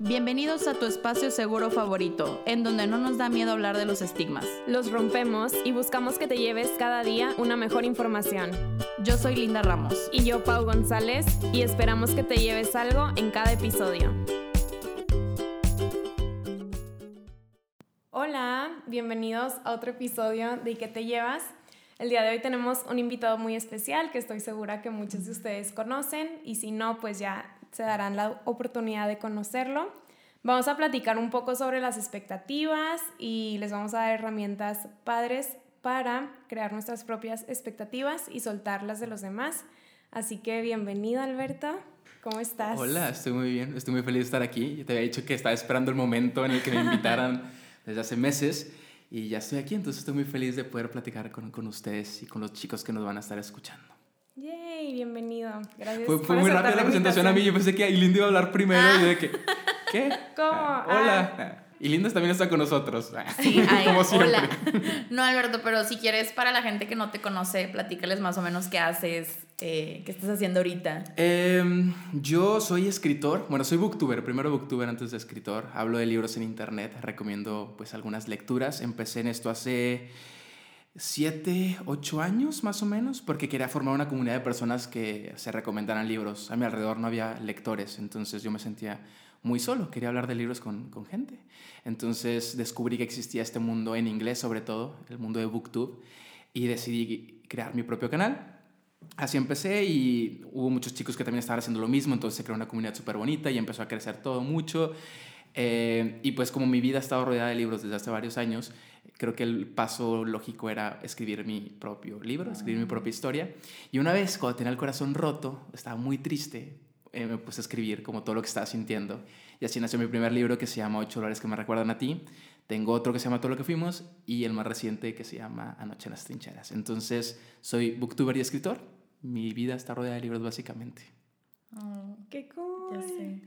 Bienvenidos a tu espacio seguro favorito, en donde no nos da miedo hablar de los estigmas. Los rompemos y buscamos que te lleves cada día una mejor información. Yo soy Linda Ramos. Y yo, Pau González, y esperamos que te lleves algo en cada episodio. Hola, bienvenidos a otro episodio de ¿Y qué te llevas? El día de hoy tenemos un invitado muy especial que estoy segura que muchos de ustedes conocen y si no, pues ya se darán la oportunidad de conocerlo. Vamos a platicar un poco sobre las expectativas y les vamos a dar herramientas padres para crear nuestras propias expectativas y soltarlas de los demás. Así que bienvenido Alberto, ¿cómo estás? Hola, estoy muy bien, estoy muy feliz de estar aquí. Yo te había dicho que estaba esperando el momento en el que me invitaran desde hace meses y ya estoy aquí, entonces estoy muy feliz de poder platicar con, con ustedes y con los chicos que nos van a estar escuchando. Yay, bienvenido. Gracias. Fue, fue muy rápida la presentación a mí. Yo pensé que Linda iba a hablar primero. Y yo de que, ¿qué? ¿Cómo? Ah, hola. Ah. Y Linda también está con nosotros. Sí, como siempre. Hola. No, Alberto, pero si quieres, para la gente que no te conoce, platícales más o menos qué haces, eh, qué estás haciendo ahorita. Eh, yo soy escritor. Bueno, soy booktuber. Primero booktuber antes de escritor. Hablo de libros en internet. Recomiendo pues algunas lecturas. Empecé en esto hace siete, ocho años más o menos, porque quería formar una comunidad de personas que se recomendaran libros. A mi alrededor no había lectores, entonces yo me sentía muy solo, quería hablar de libros con, con gente. Entonces descubrí que existía este mundo en inglés sobre todo, el mundo de Booktube, y decidí crear mi propio canal. Así empecé y hubo muchos chicos que también estaban haciendo lo mismo, entonces se creó una comunidad súper bonita y empezó a crecer todo mucho. Eh, y pues como mi vida ha estado rodeada de libros desde hace varios años, creo que el paso lógico era escribir mi propio libro, escribir mi ah. propia historia. Y una vez, cuando tenía el corazón roto, estaba muy triste, eh, me puse a escribir como todo lo que estaba sintiendo. Y así nació mi primer libro que se llama Ocho dólares que me recuerdan a ti. Tengo otro que se llama Todo lo que fuimos y el más reciente que se llama Anoche en las trincheras. Entonces, soy booktuber y escritor. Mi vida está rodeada de libros básicamente. Oh, ¡Qué cool! Ya sé.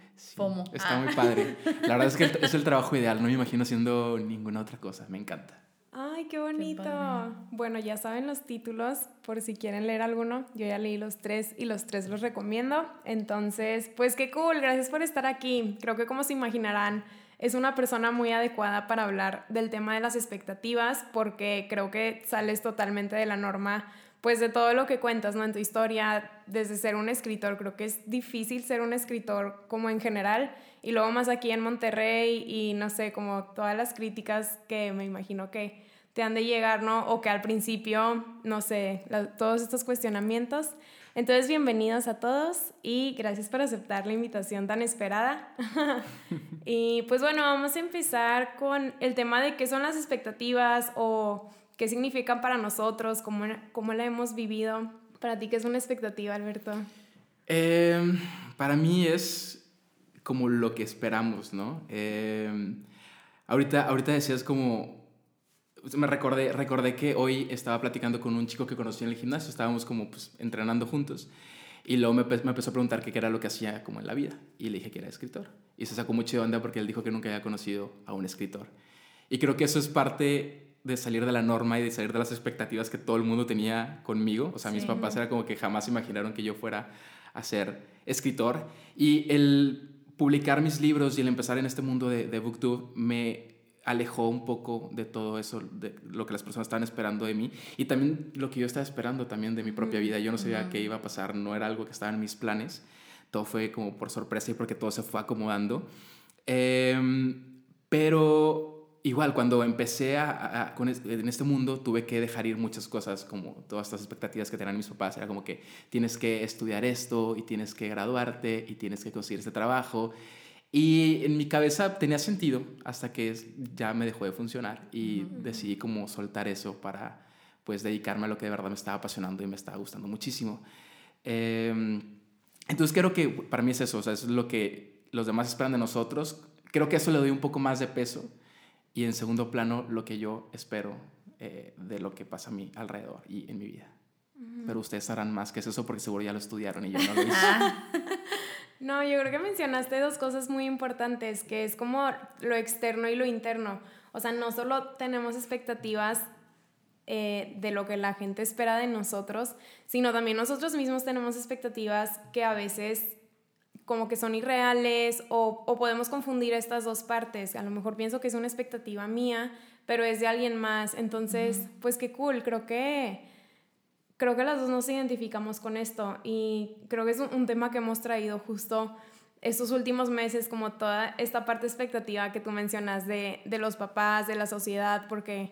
Está muy padre. La verdad es que es el trabajo ideal. No me imagino haciendo ninguna otra cosa. Me encanta. ¡Ay, qué bonito! bueno, ya saben los títulos, por si quieren leer alguno. Yo ya leí los tres y los tres los recomiendo. Entonces, pues qué cool. Gracias por estar aquí. Creo que como se imaginarán, es una persona muy adecuada para hablar del tema de las expectativas porque creo que sales totalmente de la norma pues de todo lo que cuentas, ¿no? En tu historia, desde ser un escritor, creo que es difícil ser un escritor como en general, y luego más aquí en Monterrey y no sé, como todas las críticas que me imagino que te han de llegar, ¿no? O que al principio, no sé, todos estos cuestionamientos. Entonces, bienvenidos a todos y gracias por aceptar la invitación tan esperada. y pues bueno, vamos a empezar con el tema de qué son las expectativas o qué significan para nosotros, cómo, cómo la hemos vivido. Para ti, ¿qué es una expectativa, Alberto? Em, para mí es como lo que esperamos, ¿no? Em, ahorita, ahorita decías como... Me recordé, recordé que hoy estaba platicando con un chico que conocí en el gimnasio, estábamos como pues, entrenando juntos. Y luego me, me, empezó a preguntar qué era lo que hacía como en la vida. Y le dije que era escritor. Y se sacó mucho de onda porque él dijo que nunca había conocido a un escritor. Y creo que eso es parte de salir de la norma y de salir de las expectativas que todo el mundo tenía conmigo. O sea, mis papás era como que jamás imaginaron que yo fuera a ser escritor. Y el publicar mis libros y el empezar en este mundo de, de Booktube me alejó un poco de todo eso, de lo que las personas estaban esperando de mí y también lo que yo estaba esperando también de mi propia vida. Yo no sabía qué iba a pasar, no era algo que estaba en mis planes. Todo fue como por sorpresa y porque todo se fue acomodando. Em, pero igual, cuando empecé a, con en este mundo, tuve que dejar ir muchas cosas, como todas estas expectativas que tenían mis papás. Era como que tienes que estudiar esto y tienes que graduarte y tienes que conseguir este trabajo. Y en mi cabeza tenía sentido hasta que ya me dejó de funcionar y decidí como soltar eso para pues dedicarme a lo que de verdad me estaba apasionando y me estaba gustando muchísimo. Em, entonces creo que para mí es eso, o sea, es lo que los demás esperan de nosotros. Creo que eso le doy un poco más de peso y en segundo plano lo que yo espero eh, de lo que pasa a mí alrededor y en mi vida. Pero ustedes harán más que eso porque seguro ya lo estudiaron y yo no lo hice. no, yo creo que mencionaste dos cosas muy importantes, que es como lo externo y lo interno. O sea, no solo tenemos expectativas eh, de lo que la gente espera de nosotros, sino también nosotros mismos tenemos expectativas que a veces como que son irreales o, o podemos confundir estas dos partes. A lo mejor pienso que es una expectativa mía, pero es de alguien más. Entonces, pues qué cool, creo que creo que las dos nos identificamos con esto y creo que es un, tema que hemos traído justo estos últimos meses, como toda esta parte expectativa que tú mencionas de, de los papás, de la sociedad, porque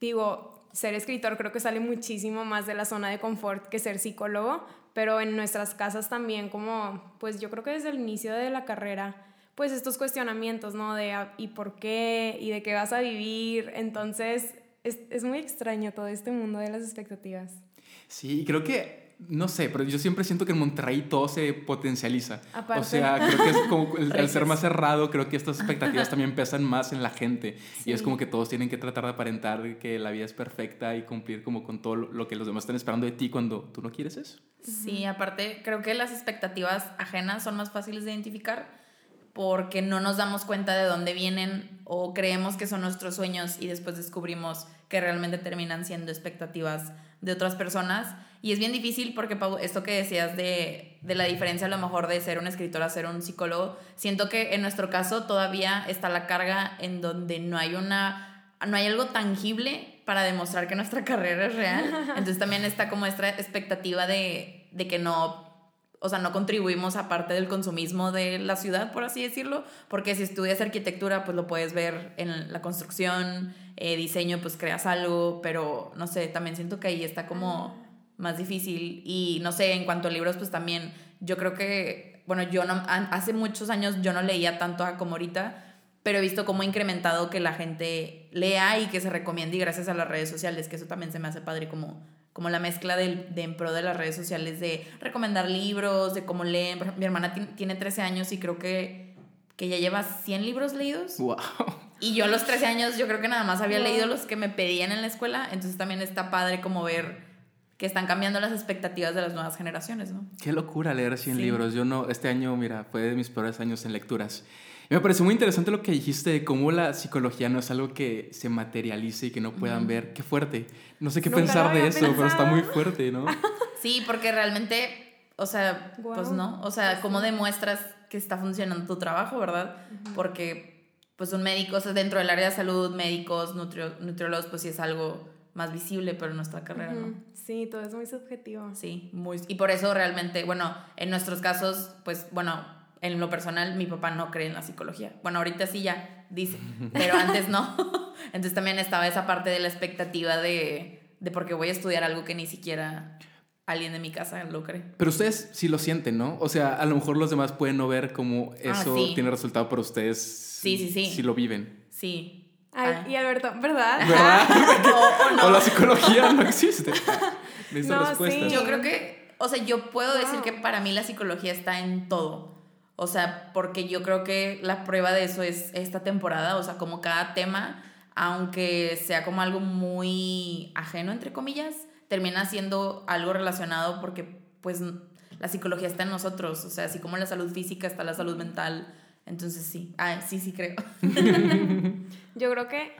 digo, ser escritor creo que sale muchísimo más de la zona de confort que ser psicólogo, pero en nuestras casas también, como, pues yo creo que desde el inicio de la carrera, pues estos cuestionamientos, ¿no? De ah, ¿y por qué? ¿Y de qué vas a vivir? Entonces, es, es muy extraño todo este mundo de las expectativas. Sí, creo que, no sé, pero yo siempre siento que en Monterrey todo se potencializa. O sea, creo que es como el, ser más cerrado, creo que estas expectativas también pesan más en la gente. Y es como que todos tienen que tratar de aparentar que la vida es perfecta y cumplir como con todo lo que los demás están esperando de ti cuando tú no quieres eso. Sí, aparte, creo que las expectativas ajenas son más fáciles de identificar porque no nos damos cuenta de dónde vienen o creemos que son nuestros sueños y después descubrimos que realmente terminan siendo expectativas de otras personas. Y es bien difícil porque, Pau, esto que decías de, de, la diferencia a lo mejor de ser un escritor a ser un psicólogo, siento que en nuestro caso todavía está la carga en donde no hay una, no hay algo tangible para demostrar que nuestra carrera es real. Entonces también está como esta expectativa de, de que no o sea, no contribuimos a parte del consumismo de la ciudad, por así decirlo, porque si estudias arquitectura, pues lo puedes ver en la construcción, eh, diseño, pues creas algo, pero no sé, también siento que ahí está como más difícil. Y no sé, en cuanto a libros, pues también yo creo que, bueno, yo no, hace muchos años yo no leía tanto como ahorita, pero he visto cómo ha incrementado que la gente lea y que se recomiende y gracias a las redes sociales, que eso también se me hace padre como como la mezcla de, de, en pro de las redes sociales, de recomendar libros, de cómo leen. mi hermana tiene 13 años y creo que, que ya lleva 100 libros leídos. ¡Wow! Y yo a los 13 años yo creo que nada más había leído los que me pedían en la escuela, entonces también está padre como ver que están cambiando las expectativas de las nuevas generaciones, ¿no? Qué locura leer 100 libros. Yo no, este año, mira, fue de mis peores años en lecturas me pareció muy interesante lo que dijiste de cómo la psicología no es algo que se materialice y que no puedan ver. Qué fuerte. No sé qué pensar de eso, pero está muy fuerte, ¿no? sí, porque realmente, o sea, pues no. O sea, ¿cómo demuestras que está funcionando tu trabajo, verdad? Porque, pues un médico, o sea, dentro del área de salud, médicos, nutriólogos, pues sí es algo más visible, pero en nuestra carrera no. Sí, todo es muy subjetivo. Sí, muy. Y por eso realmente, bueno, en nuestros casos, pues bueno, en lo personal, mi papá no cree en la psicología. Bueno, ahorita sí ya dice, pero antes no. Entonces también estaba esa parte de la expectativa de, de porque voy a estudiar algo que ni siquiera alguien de mi casa lo cree. Pero ustedes sí lo sienten, ¿no? O sea, a lo mejor los demás pueden no ver cómo ah, eso tiene resultado, pero ustedes sí, sí, sí. sí lo viven. Sí. Ay, ah. y Alberto, ¿verdad? ¿Verdad? o, la psicología no existe. no, sí. Yo creo que, o sea, yo puedo decir que para mí la psicología está en todo. O sea, porque yo creo que la prueba de eso es esta temporada, o sea, como cada tema, aunque sea como algo muy ajeno, entre comillas, termina siendo algo relacionado porque pues la psicología está en nosotros, o sea, así como la salud física está la salud mental, entonces sí, ah, sí, sí creo. yo creo que,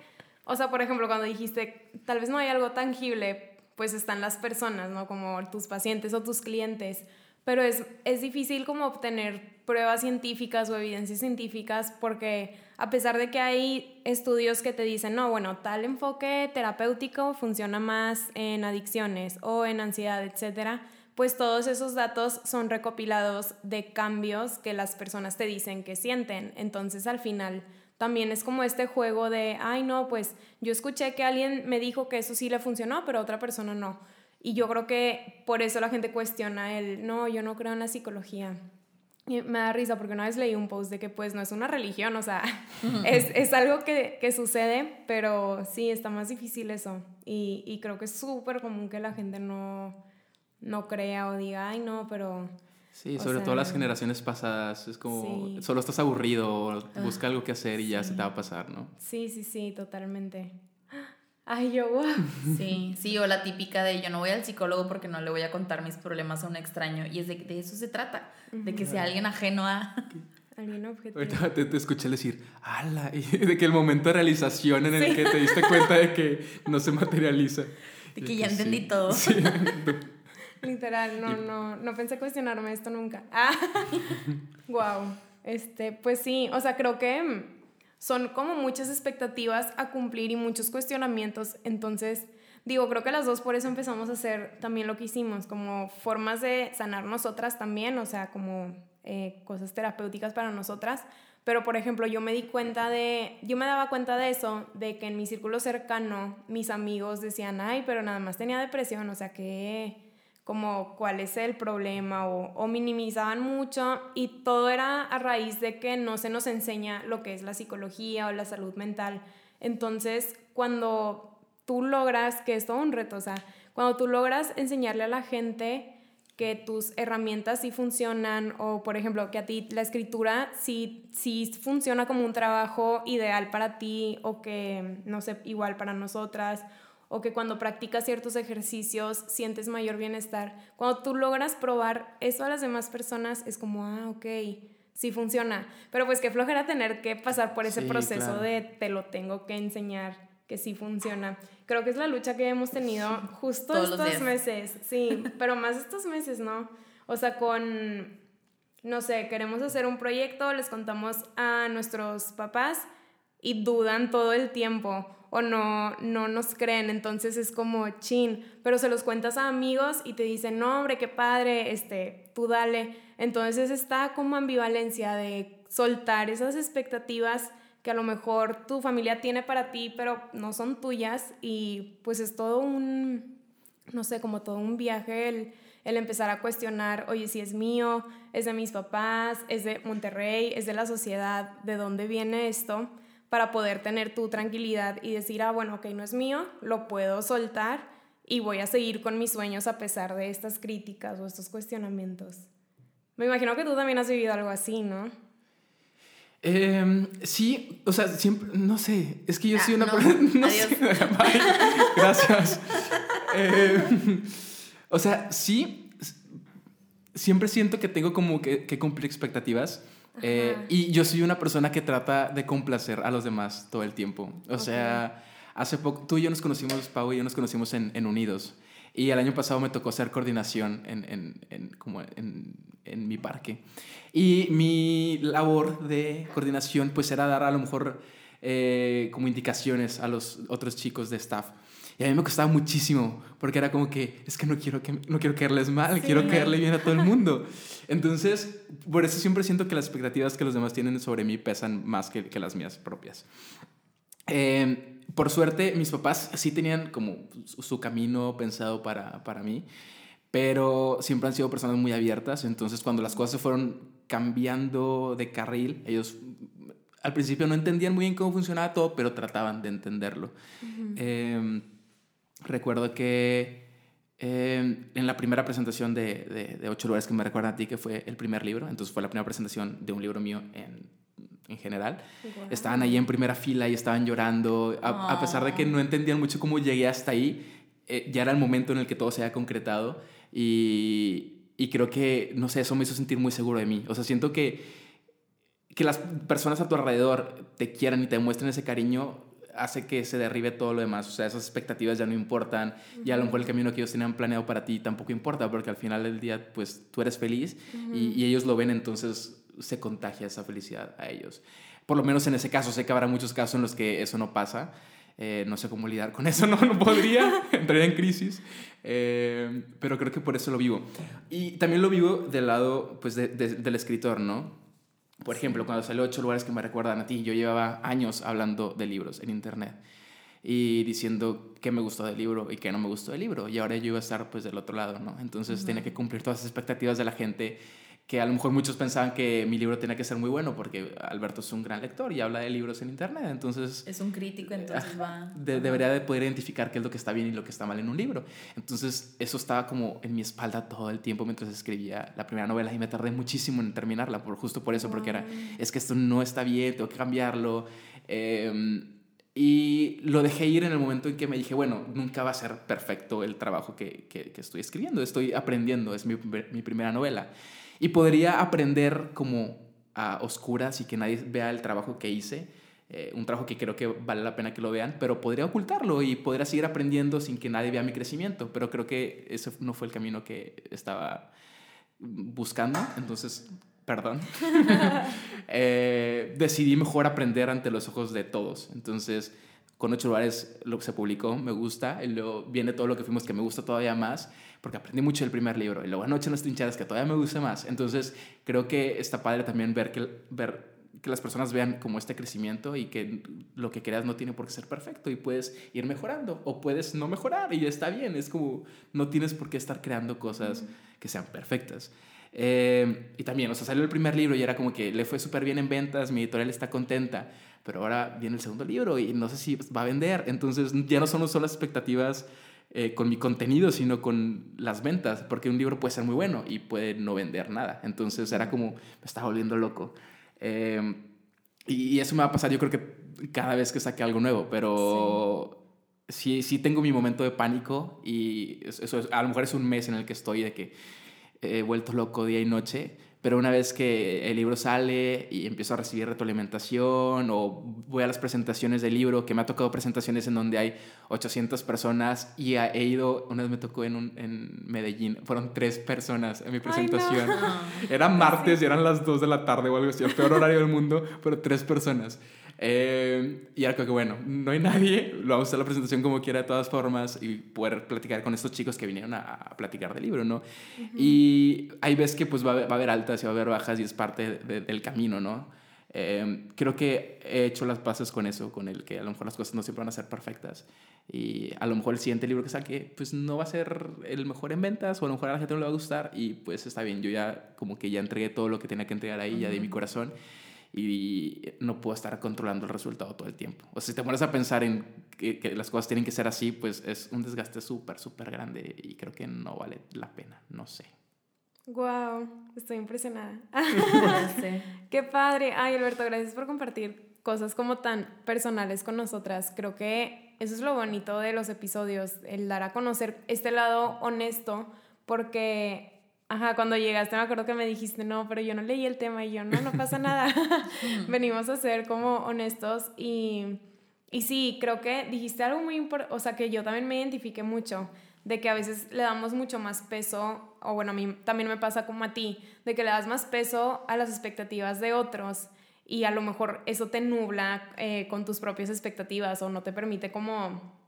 o sea, por ejemplo, cuando dijiste, tal vez no hay algo tangible, pues están las personas, ¿no? Como tus pacientes o tus clientes, pero es, es difícil como obtener pruebas científicas o evidencias científicas porque a pesar de que hay estudios que te dicen, no, bueno, tal enfoque terapéutico funciona más en adicciones o en ansiedad, etcétera, pues todos esos datos son recopilados de cambios que las personas te dicen que sienten. Entonces al final también es como este juego de, ay no, pues yo escuché que alguien me dijo que eso sí le funcionó, pero otra persona no. Y yo creo que por eso la gente cuestiona el, no, yo no creo en la psicología me da risa porque una vez leí un post de que pues no es una religión, o sea, es, es, algo que, que, sucede, pero sí, está más difícil eso. Y, y creo que es súper común que la gente no, no crea o diga, ay, no, pero... Sí, sobre todo las generaciones pasadas, es como, solo estás aburrido, busca algo que hacer y ya se te va a pasar, ¿no? Sí, sí, sí, totalmente. Ay, yo, wow. Sí, sí, o la típica de yo no voy al psicólogo porque no le voy a contar mis problemas a un extraño. Y es de, de eso se trata, de que sea alguien ajeno a... Alguien objetivo. Ahorita te, te, escuché decir, ala, y de que el momento de realización en el que te diste cuenta de que no se materializa. De que ya entendí todo. Literal, no, no, no pensé cuestionarme esto nunca. Ah, wow. Este, pues sí, o sea, creo que son como muchas expectativas a cumplir y muchos cuestionamientos. Entonces, digo, creo que las dos por eso empezamos a hacer también lo que hicimos, como formas de sanar nosotras también, o sea, como eh, cosas terapéuticas para nosotras. Pero, por ejemplo, yo me di cuenta de, yo me daba cuenta de eso, de que en mi círculo cercano mis amigos decían, ay, pero nada más tenía depresión, o sea, que como cuál es el problema o, minimizaban mucho y todo era a raíz de que no se nos enseña lo que es la psicología o la salud mental. Entonces, cuando tú logras, que es todo un reto, o sea, cuando tú logras enseñarle a la gente que tus herramientas sí funcionan o, por ejemplo, que a ti la escritura sí, sí funciona como un trabajo ideal para ti o que, no sé, igual para nosotras o que cuando practicas ciertos ejercicios sientes mayor bienestar. Cuando tú logras probar eso a las demás personas, es como, ah, ok, sí funciona. Pero pues qué flojera tener que pasar por ese proceso de te lo tengo que enseñar que sí funciona. Creo que es la lucha que hemos tenido justo estos meses, sí, pero más estos meses, ¿no? O sea, con, no sé, queremos hacer un proyecto, les contamos a nuestros papás y dudan todo el tiempo o no, no nos creen, entonces es como chin, pero se los cuentas a amigos y te dicen, no, hombre, qué padre, este, tú dale. Entonces está como ambivalencia de soltar esas expectativas que a lo mejor tu familia tiene para ti, pero no son tuyas y pues es todo un, no sé, como todo un viaje el, el empezar a cuestionar, oye, si es mío, es de mis papás, es de Monterrey, es de la sociedad, ¿de dónde viene esto? Para poder tener tu tranquilidad y decir, ah, bueno, ok, no es mío, lo puedo soltar y voy a seguir con mis sueños a pesar de estas críticas o estos cuestionamientos. Me imagino que tú también has vivido algo así, ¿no? Em, sí, o sea, siempre, no sé, es que yo soy ah, una no, Adiós. Gracias. Em, o sea, sí, siempre siento que tengo como que, que cumplir expectativas eh, y yo soy una persona que trata de complacer a los demás todo el tiempo. O sea, hace poco, tú y yo nos conocimos, Pau y yo nos conocimos en, en Unidos. Y el año pasado me tocó hacer coordinación en, en, en como en, en, mi parque. Y mi labor de coordinación pues era dar a lo mejor eh, como indicaciones a los otros chicos de staff. Y a mí me costaba muchísimo, porque era como que, es que no quiero, que, no quiero caerles mal, quiero caerle bien a todo el mundo. Entonces, por eso siempre siento que las expectativas que los demás tienen sobre mí pesan más que, que las mías propias. Eh, por suerte, mis papás sí tenían como su camino pensado para, para mí, pero siempre han sido personas muy abiertas, entonces cuando las cosas se fueron cambiando de carril, ellos al principio no entendían muy bien cómo funcionaba todo, pero trataban de entenderlo. Recuerdo que em, en la primera presentación de, de, Ocho lugares que me recuerdan a ti, que fue el primer libro, entonces fue la primera presentación de un libro mío en, en general, estaban ahí en primera fila y estaban llorando, a, pesar de que no entendían mucho cómo llegué hasta ahí, eh, ya era el momento en el que todo se había concretado y, y creo que, no sé, eso me hizo sentir muy seguro de mí. O sea, siento que, que las personas a tu alrededor te quieran y te demuestren ese cariño hace que se derribe todo lo demás. O sea, esas expectativas ya no importan. Y a lo mejor el camino que ellos tenían planeado para ti tampoco importa, porque al final del día, pues tú eres feliz y, ellos lo ven, entonces se contagia esa felicidad a ellos. Por lo menos en ese caso, sé que habrá muchos casos en los que eso no pasa. Eh, no sé cómo lidiar con eso, no, no podría, entraría en crisis, eh, pero creo que por eso lo vivo. Y también lo vivo del lado pues, del escritor, ¿no? Por ejemplo, cuando salió Ocho lugares que me recuerdan a ti, yo llevaba años hablando de libros en internet y diciendo qué me gustó del libro y qué no me gustó del libro. Y ahora yo iba a estar pues del otro lado, ¿no? Entonces tiene que cumplir todas las expectativas de la gente que a lo mejor muchos pensaban que mi libro tenía que ser muy bueno porque Alberto es un gran lector y habla de libros en internet, entonces... Es un crítico, entonces va... debería de poder identificar qué es lo que está bien y lo que está mal en un libro. Entonces eso estaba como en mi espalda todo el tiempo mientras escribía la primera novela y me tardé muchísimo en terminarla, por, justo por eso, porque era, es que esto no está bien, tengo que cambiarlo. Em, y lo dejé ir en el momento en que me dije, bueno, nunca va a ser perfecto el trabajo que, que, que estoy escribiendo, estoy aprendiendo, es mi, mi primera novela. Y podría aprender como a oscuras y que nadie vea el trabajo que hice eh, un trabajo que creo que vale la pena que lo vean, pero podría ocultarlo y podría seguir aprendiendo sin que nadie vea mi crecimiento, pero creo que ese no fue el camino que estaba buscando, entonces, perdón, eh, decidí mejor aprender ante los ojos de todos, entonces con ocho lugares lo que se publicó me gusta, y luego viene todo lo que fuimos que me gusta todavía más, porque aprendí mucho del primer libro, y luego Anoche en las trincheras que todavía me gusta más, entonces creo que está padre también ver que, ver que las personas vean como este crecimiento y que lo que creas no tiene por qué ser perfecto y puedes ir mejorando o puedes no mejorar y está bien, es como no tienes por qué estar creando cosas que sean perfectas. Eh, y también, o sea, salió el primer libro y era como que le fue súper bien en ventas, mi editorial está contenta, pero ahora viene el segundo libro y no sé si va a vender, entonces ya no son solo las expectativas eh, con mi contenido, sino con las ventas, porque un libro puede ser muy bueno y puede no vender nada, entonces era como, me estaba volviendo loco. Em, y, eso me va a pasar, yo creo que cada vez que saque algo nuevo, pero sí, sí, tengo mi momento de pánico y eso, a lo mejor es un mes en el que estoy de que he vuelto loco día y noche, pero una vez que el libro sale y empiezo a recibir retroalimentación o voy a las presentaciones del libro, que me ha tocado presentaciones en donde hay 800 personas y he ido, una vez me tocó en, un, en Medellín, fueron tres personas en mi presentación. Era martes y eran las 2 de la tarde o algo así, el peor horario del mundo, pero tres personas. Eh, y creo que bueno, no hay nadie, lo vamos a hacer la presentación como quiera de todas formas y poder platicar con estos chicos que vinieron a, platicar del libro, ¿no? Y hay veces que pues va a, haber, altas y va a haber bajas y es parte del camino, ¿no? Eh, creo que he hecho las paces con eso, con el que a lo mejor las cosas no siempre van a ser perfectas y a lo mejor el siguiente libro que saque pues no va a ser el mejor en ventas o a lo mejor a la gente no le va a gustar y pues está bien, yo ya como que ya entregué todo lo que tenía que entregar ahí, ya de mi corazón y no puedo estar controlando el resultado todo el tiempo. O sea, si te pones a pensar en que, las cosas tienen que ser así, pues es un desgaste súper, súper grande y creo que no vale la pena, no sé. Wow, estoy impresionada. Qué padre. Ay, Alberto, gracias por compartir cosas como tan personales con nosotras. Creo que eso es lo bonito de los episodios, el dar a conocer este lado honesto, porque Ajá, cuando llegaste me acuerdo que me dijiste, no, pero yo no leí el tema y yo, no, no pasa nada. Venimos a ser como honestos y, y sí, creo que dijiste algo muy importante, o sea, que yo también me identifique mucho, de que a veces le damos mucho más peso, o bueno, a mí también me pasa como a ti, de que le das más peso a las expectativas de otros y a lo mejor eso te nubla eh, con tus propias expectativas o no te permite como,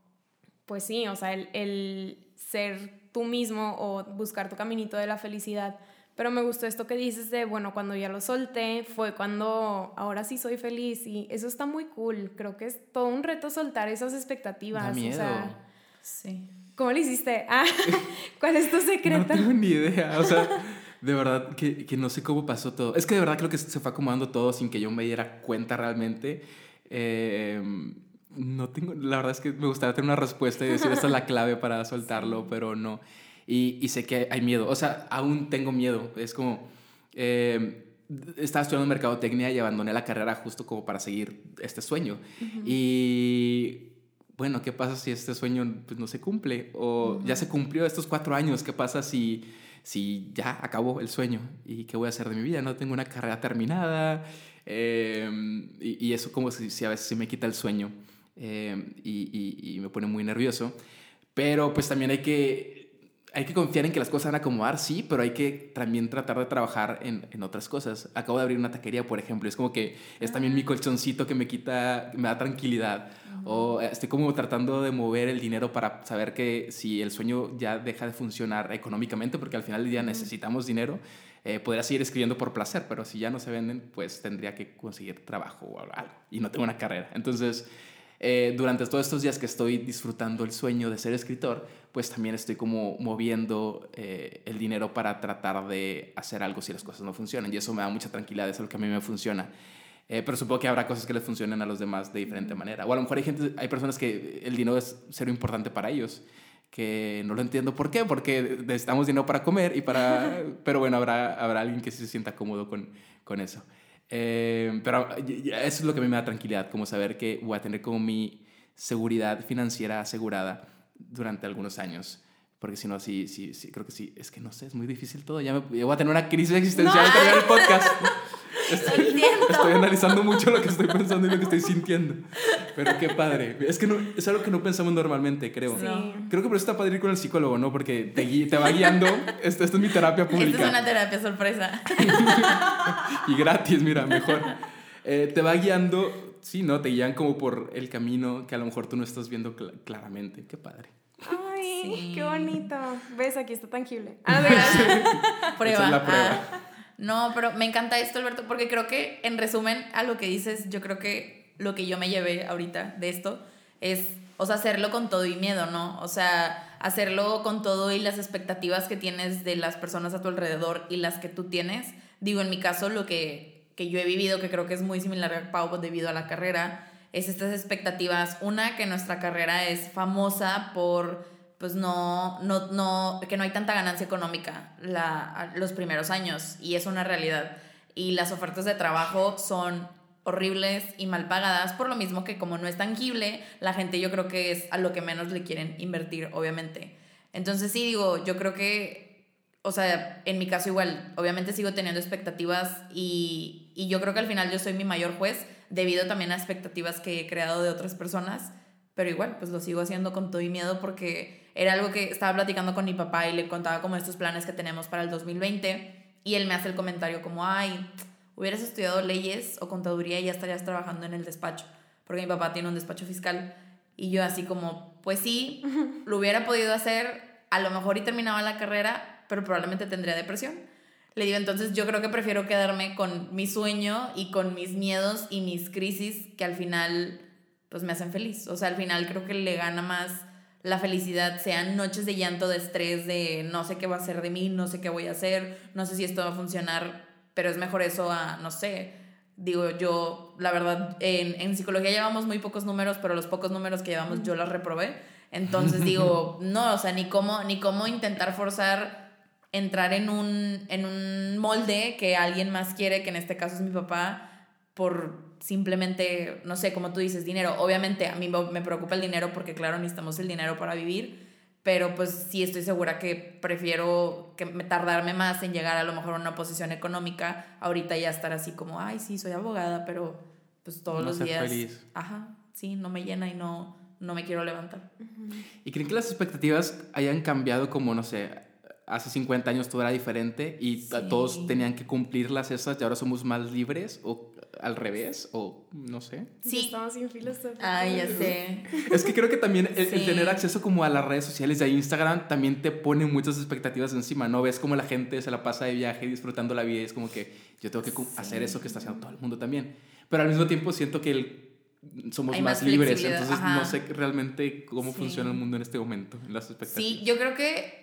pues sí, o sea, el, el ser tú mismo o buscar tu caminito de la felicidad. Pero me gustó esto que dices de, bueno, cuando ya lo solté, fue cuando ahora sí soy feliz y eso está muy cool. Creo que es todo un reto soltar esas expectativas. Da miedo. O sea, sí. ¿Cómo lo hiciste? Ah, ¿Cuál es tu secreto? No tengo ni idea. O sea, de verdad que, que, no sé cómo pasó todo. Es que de verdad creo que se fue acomodando todo sin que yo me diera cuenta realmente. Eh, no tengo, la verdad es que me gustaría tener una respuesta y decir esta es la clave para soltarlo, pero no. Y, y, sé que hay miedo, o sea, aún tengo miedo. Es como, eh, estaba estudiando mercadotecnia y abandoné la carrera justo como para seguir este sueño. Y bueno, ¿qué pasa si este sueño pues, no se cumple? O ya se cumplió estos cuatro años, ¿qué pasa si, si ya acabó el sueño? ¿Y qué voy a hacer de mi vida? No tengo una carrera terminada. Eh, y, y, eso como si, si a veces se me quita el sueño. Em, y, y, me pone muy nervioso. Pero pues también hay que, hay que confiar en que las cosas van a acomodar, sí, pero hay que también tratar de trabajar en, en otras cosas. Acabo de abrir una taquería, por ejemplo, es como que es también mi ah. colchoncito que me quita, me da tranquilidad. O estoy como tratando de mover el dinero para saber que si el sueño ya deja de funcionar económicamente, porque al final del día necesitamos dinero, eh, podría seguir escribiendo por placer, pero si ya no se venden, pues tendría que conseguir trabajo o algo. Y no tengo una carrera. Entonces, eh, durante todos estos días que estoy disfrutando el sueño de ser escritor, pues también estoy como moviendo eh, el dinero para tratar de hacer algo si las cosas no funcionan. Y eso me da mucha tranquilidad, eso es lo que a mí me funciona. Eh, pero supongo que habrá cosas que les funcionen a los demás de diferente manera. O a lo mejor hay gente, hay personas que el dinero es cero importante para ellos, que no lo entiendo por qué, porque necesitamos dinero para comer y para... pero bueno, habrá, habrá alguien que se sienta cómodo con, con eso. Eh, pero eso es lo que a mí me da tranquilidad, como saber que voy a tener como mi seguridad financiera asegurada durante algunos años. Porque si no, sí, sí, sí, creo que sí. Es que no sé, es muy difícil todo. Ya, me, voy a tener una crisis existencial al terminar el podcast. Estoy, analizando mucho lo que estoy pensando y lo que estoy sintiendo. Pero qué padre. Es que no, es algo que no pensamos normalmente, creo. Creo que por eso está padre ir con el psicólogo, ¿no? Porque te, te va guiando. Esta, es mi terapia pública. Esta es una terapia sorpresa. y gratis, mira, mejor. Eh, te va guiando, sí, ¿no? Te guían como por el camino que a lo mejor tú no estás viendo claramente. Qué padre. Ay, qué bonito. ¿Ves? Aquí está tangible. Ah, prueba. la prueba. Ah. No, pero me encanta esto, Alberto, porque creo que, en resumen, a lo que dices, yo creo que lo que yo me llevé ahorita de esto es, o sea, hacerlo con todo y miedo, ¿no? O sea, hacerlo con todo y las expectativas que tienes de las personas a tu alrededor y las que tú tienes. Digo, en mi caso, lo que, que yo he vivido, que creo que es muy similar a Pau debido a la carrera, es estas expectativas. Una, que nuestra carrera es famosa por pues no, no, no, que no hay tanta ganancia económica la, los primeros años y es una realidad. Y las ofertas de trabajo son horribles y mal pagadas por lo mismo que como no es tangible, la gente yo creo que es a lo que menos le quieren invertir, obviamente. Entonces sí digo, yo creo que, o sea, en mi caso igual, obviamente sigo teniendo expectativas y, y yo creo que al final yo soy mi mayor juez debido también a expectativas que he creado de otras personas, pero igual, pues lo sigo haciendo con todo y miedo porque era algo que estaba platicando con mi papá y le contaba como estos planes que tenemos para el 2020 y él me hace el comentario como, ay, hubieras estudiado leyes o contaduría y ya estarías trabajando en el despacho, porque mi papá tiene un despacho fiscal y yo así como, pues sí, lo hubiera podido hacer, a lo mejor y terminaba la carrera, pero probablemente tendría depresión. Le digo, entonces yo creo que prefiero quedarme con mi sueño y con mis miedos y mis crisis que al final pues me hacen feliz. O sea, al final creo que le gana más la felicidad sean noches de llanto, de estrés, de no sé qué va a ser de mí, no sé qué voy a hacer, no sé si esto va a funcionar, pero es mejor eso a, no sé, digo yo, la verdad, en, en psicología llevamos muy pocos números, pero los pocos números que llevamos yo los reprobé. Entonces digo, no, o sea, ni cómo, ni cómo intentar forzar entrar en un, en un molde que alguien más quiere, que en este caso es mi papá, por simplemente, no sé, como tú dices, dinero. Obviamente a mí me preocupa el dinero porque claro, necesitamos el dinero para vivir, pero pues sí estoy segura que prefiero que me tardarme más en llegar a lo mejor a una posición económica, ahorita ya estar así como, ay, sí, soy abogada, pero pues todos los días... Feliz. Ajá, sí, no me llena y no, no me quiero levantar. ¿Y creen que las expectativas hayan cambiado como, no sé, hace 50 años todo era diferente y todos tenían que cumplirlas esas y ahora somos más libres o al revés o no sé. Sí. Estamos sin filosofía. Ay, ya sé. Es que creo que también el, tener acceso como a las redes sociales de Instagram también te pone muchas expectativas encima, ¿no? Ves como la gente se la pasa de viaje disfrutando la vida y es como que yo tengo que hacer eso que está haciendo todo el mundo también. Pero al mismo tiempo siento que somos más, libres, entonces no sé realmente cómo funciona el mundo en este momento, las expectativas. Sí, yo creo que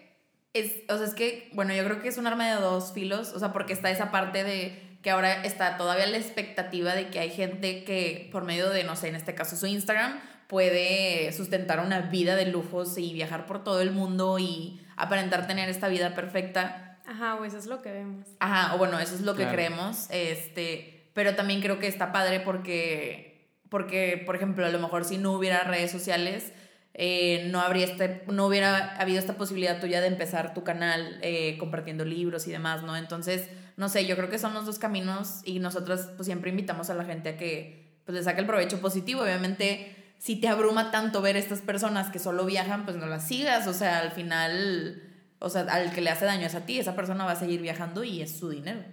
es, o sea, es que, bueno, yo creo que es un arma de dos filos, o sea, porque está esa parte de que ahora está todavía la expectativa de que hay gente que por medio de, no sé, en este caso su Instagram, puede sustentar una vida de lujos y viajar por todo el mundo y aparentar tener esta vida perfecta. Ajá, o eso es lo que vemos. Ajá, o bueno, eso es lo que creemos, este, pero también creo que está padre porque, porque, por ejemplo, a lo mejor si no hubiera redes sociales, eh, no, habría este, no hubiera habido esta posibilidad tuya de empezar tu canal eh, compartiendo libros y demás, ¿no? Entonces, no sé, yo creo que son los dos caminos y nosotros pues siempre invitamos a la gente a que pues le saque el provecho positivo. Obviamente, si te abruma tanto ver estas personas que solo viajan, pues no las sigas, o sea, al final, o sea, al que le hace daño es a ti, esa persona va a seguir viajando y es su dinero.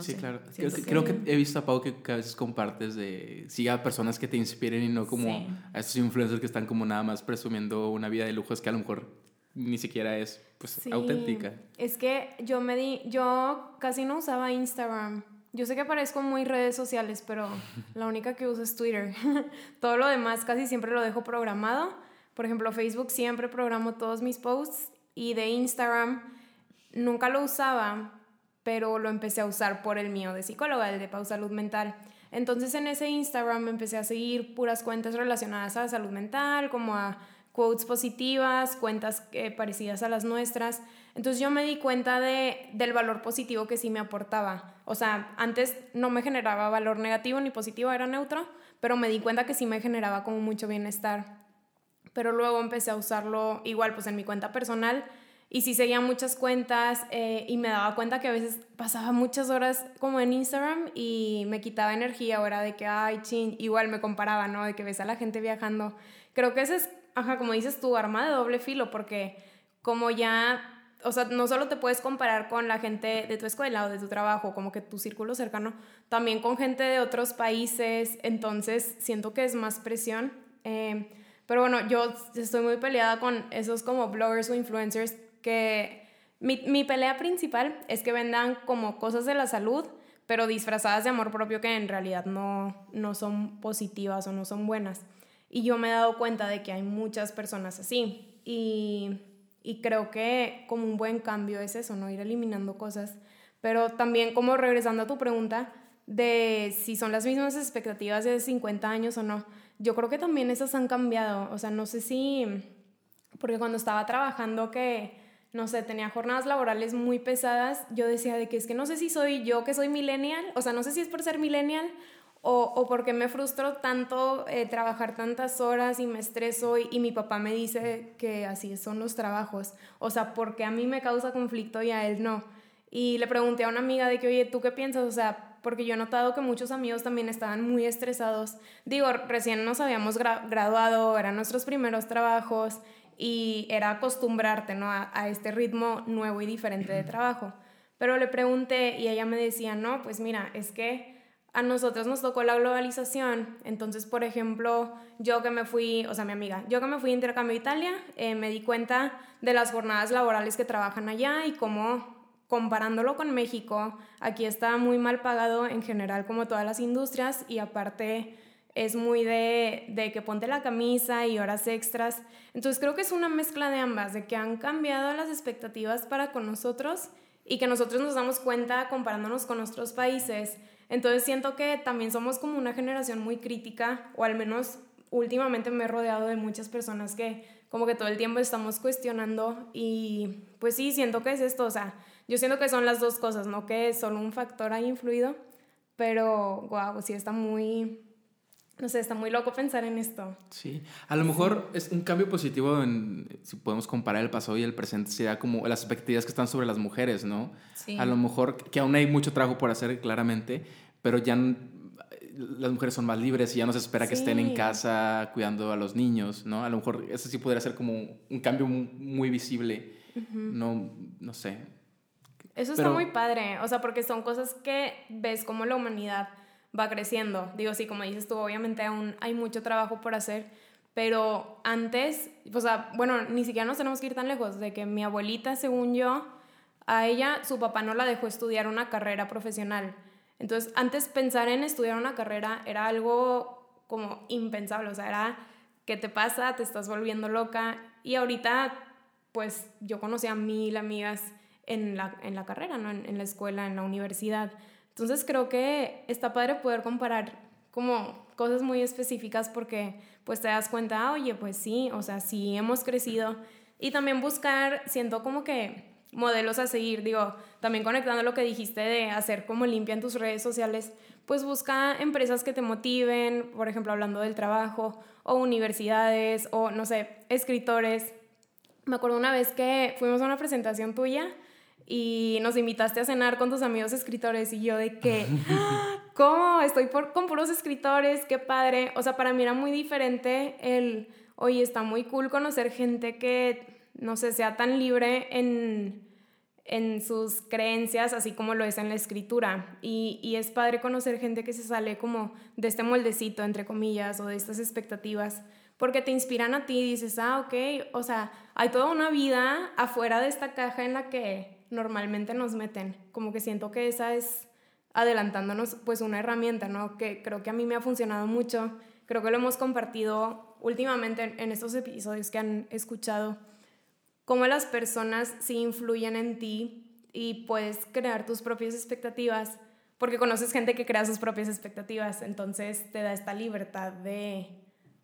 sí, claro. Creo que, he visto a Pau que, a veces compartes de siga a personas que te inspiren y no como a estos influencers que están como nada más presumiendo una vida de lujos que a lo mejor ni siquiera es pues auténtica. Es que yo me di, yo casi no usaba Instagram. Yo sé que parezco muy redes sociales, pero la única que uso es Twitter. Todo lo demás casi siempre lo dejo programado. Por ejemplo, Facebook siempre programo todos mis posts y de Instagram nunca lo usaba, pero lo empecé a usar por el mío de psicóloga, el de Pau Salud Mental. Entonces en ese Instagram empecé a seguir puras cuentas relacionadas a salud mental, como a quotes positivas, cuentas eh, parecidas a las nuestras. Entonces yo me di cuenta de, del valor positivo que sí me aportaba. O sea, antes no me generaba valor negativo ni positivo, era neutro, pero me di cuenta que sí me generaba como mucho bienestar. Pero luego empecé a usarlo igual, pues en mi cuenta personal y sí seguía muchas cuentas eh, y me daba cuenta que a veces pasaba muchas horas como en Instagram y me quitaba energía ahora de que, ay, chin, igual me comparaba, ¿no? De que ves a la gente viajando. Creo que ese es, ajá, como dices tú, arma de doble filo, porque como ya, o sea, no solo te puedes comparar con la gente de tu escuela o de tu trabajo, como que tu círculo cercano, también con gente de otros países, entonces siento que es más presión. Eh, pero bueno, yo estoy muy peleada con esos como bloggers o influencers que mi, mi, pelea principal es que vendan como cosas de la salud, pero disfrazadas de amor propio que en realidad no, no son positivas o no son buenas. Y yo me he dado cuenta de que hay muchas personas así. Y, y creo que como un buen cambio es eso, ¿no? Ir eliminando cosas. Pero también como regresando a tu pregunta de si son las mismas expectativas de 50 años o no, yo creo que también esas han cambiado. O sea, no sé si, porque cuando estaba trabajando que no sé, tenía jornadas laborales muy pesadas, yo decía de que es que no sé si soy yo que soy millennial, o sea, no sé si es por ser millennial o, o porque me frustro tanto eh, trabajar tantas horas y me estreso y, mi papá me dice que así son los trabajos, o sea, porque a mí me causa conflicto y a él no. Y le pregunté a una amiga de que, oye, ¿tú qué piensas? O sea, porque yo he notado que muchos amigos también estaban muy estresados. Digo, recién nos habíamos graduado, eran nuestros primeros trabajos y era acostumbrarte ¿no? a, este ritmo nuevo y diferente de trabajo. Pero le pregunté y ella me decía, no, pues mira, es que a nosotros nos tocó la globalización, entonces, por ejemplo, yo que me fui, o sea, mi amiga, yo que me fui a intercambio Italia, eh, me di cuenta de las jornadas laborales que trabajan allá y cómo comparándolo con México, aquí está muy mal pagado en general como todas las industrias y aparte es muy de, de, que ponte la camisa y horas extras. Entonces creo que es una mezcla de ambas, de que han cambiado las expectativas para con nosotros y que nosotros nos damos cuenta comparándonos con nuestros países. Entonces siento que también somos como una generación muy crítica, o al menos últimamente me he rodeado de muchas personas que como que todo el tiempo estamos cuestionando y pues sí, siento que es esto, o sea, yo siento que son las dos cosas, no que solo un factor ha influido, pero wow, sí está muy no sé, está muy loco pensar en esto. Sí, a lo mejor es un cambio positivo en, si podemos comparar el pasado y el presente, sería como las expectativas que están sobre las mujeres, ¿no? Sí. A lo mejor que aún hay mucho trabajo por hacer, claramente, pero ya las mujeres son más libres y ya no se espera que estén en casa cuidando a los niños, ¿no? A lo mejor eso sí podría ser como un cambio muy visible, no, no sé. Eso está muy padre, o sea, porque son cosas que ves como la humanidad va creciendo. Digo, sí, como dices tú, obviamente aún hay mucho trabajo por hacer, pero antes, o sea, bueno, ni siquiera nos tenemos que ir tan lejos de que mi abuelita, según yo, a ella su papá no la dejó estudiar una carrera profesional. Entonces, antes pensar en estudiar una carrera era algo como impensable, o sea, era, ¿qué te pasa? Te estás volviendo loca. Y ahorita, pues yo conocí a mil amigas en la, en la carrera, ¿no? en la escuela, en la universidad. Entonces creo que está padre poder comparar como cosas muy específicas porque pues te das cuenta, oye, pues sí, o sea, sí hemos crecido. Y también buscar, siento como que modelos a seguir, digo, también conectando lo que dijiste de hacer como limpia en tus redes sociales, pues busca empresas que te motiven, por ejemplo, hablando del trabajo, o universidades, o no sé, escritores. Me acuerdo una vez que fuimos a una presentación tuya y nos invitaste a cenar con tus amigos escritores y yo de que, ah, ¿cómo? Estoy por, con puros escritores, qué padre. O sea, para mí era muy diferente el, oye, está muy cool conocer gente que, no sé, sea tan libre en, en sus creencias, así como lo es en la escritura. Y, y es padre conocer gente que se sale como de este moldecito, entre comillas, o de estas expectativas porque te inspiran a ti y dices, ah, ok, o sea, hay toda una vida afuera de esta caja en la que normalmente nos meten. Como que siento que esa es adelantándonos pues una herramienta, ¿no? Que creo que a mí me ha funcionado mucho. Creo que lo hemos compartido últimamente en estos episodios que han escuchado. Cómo las personas sí influyen en ti y puedes crear tus propias expectativas porque conoces gente que crea sus propias expectativas, entonces te da esta libertad de,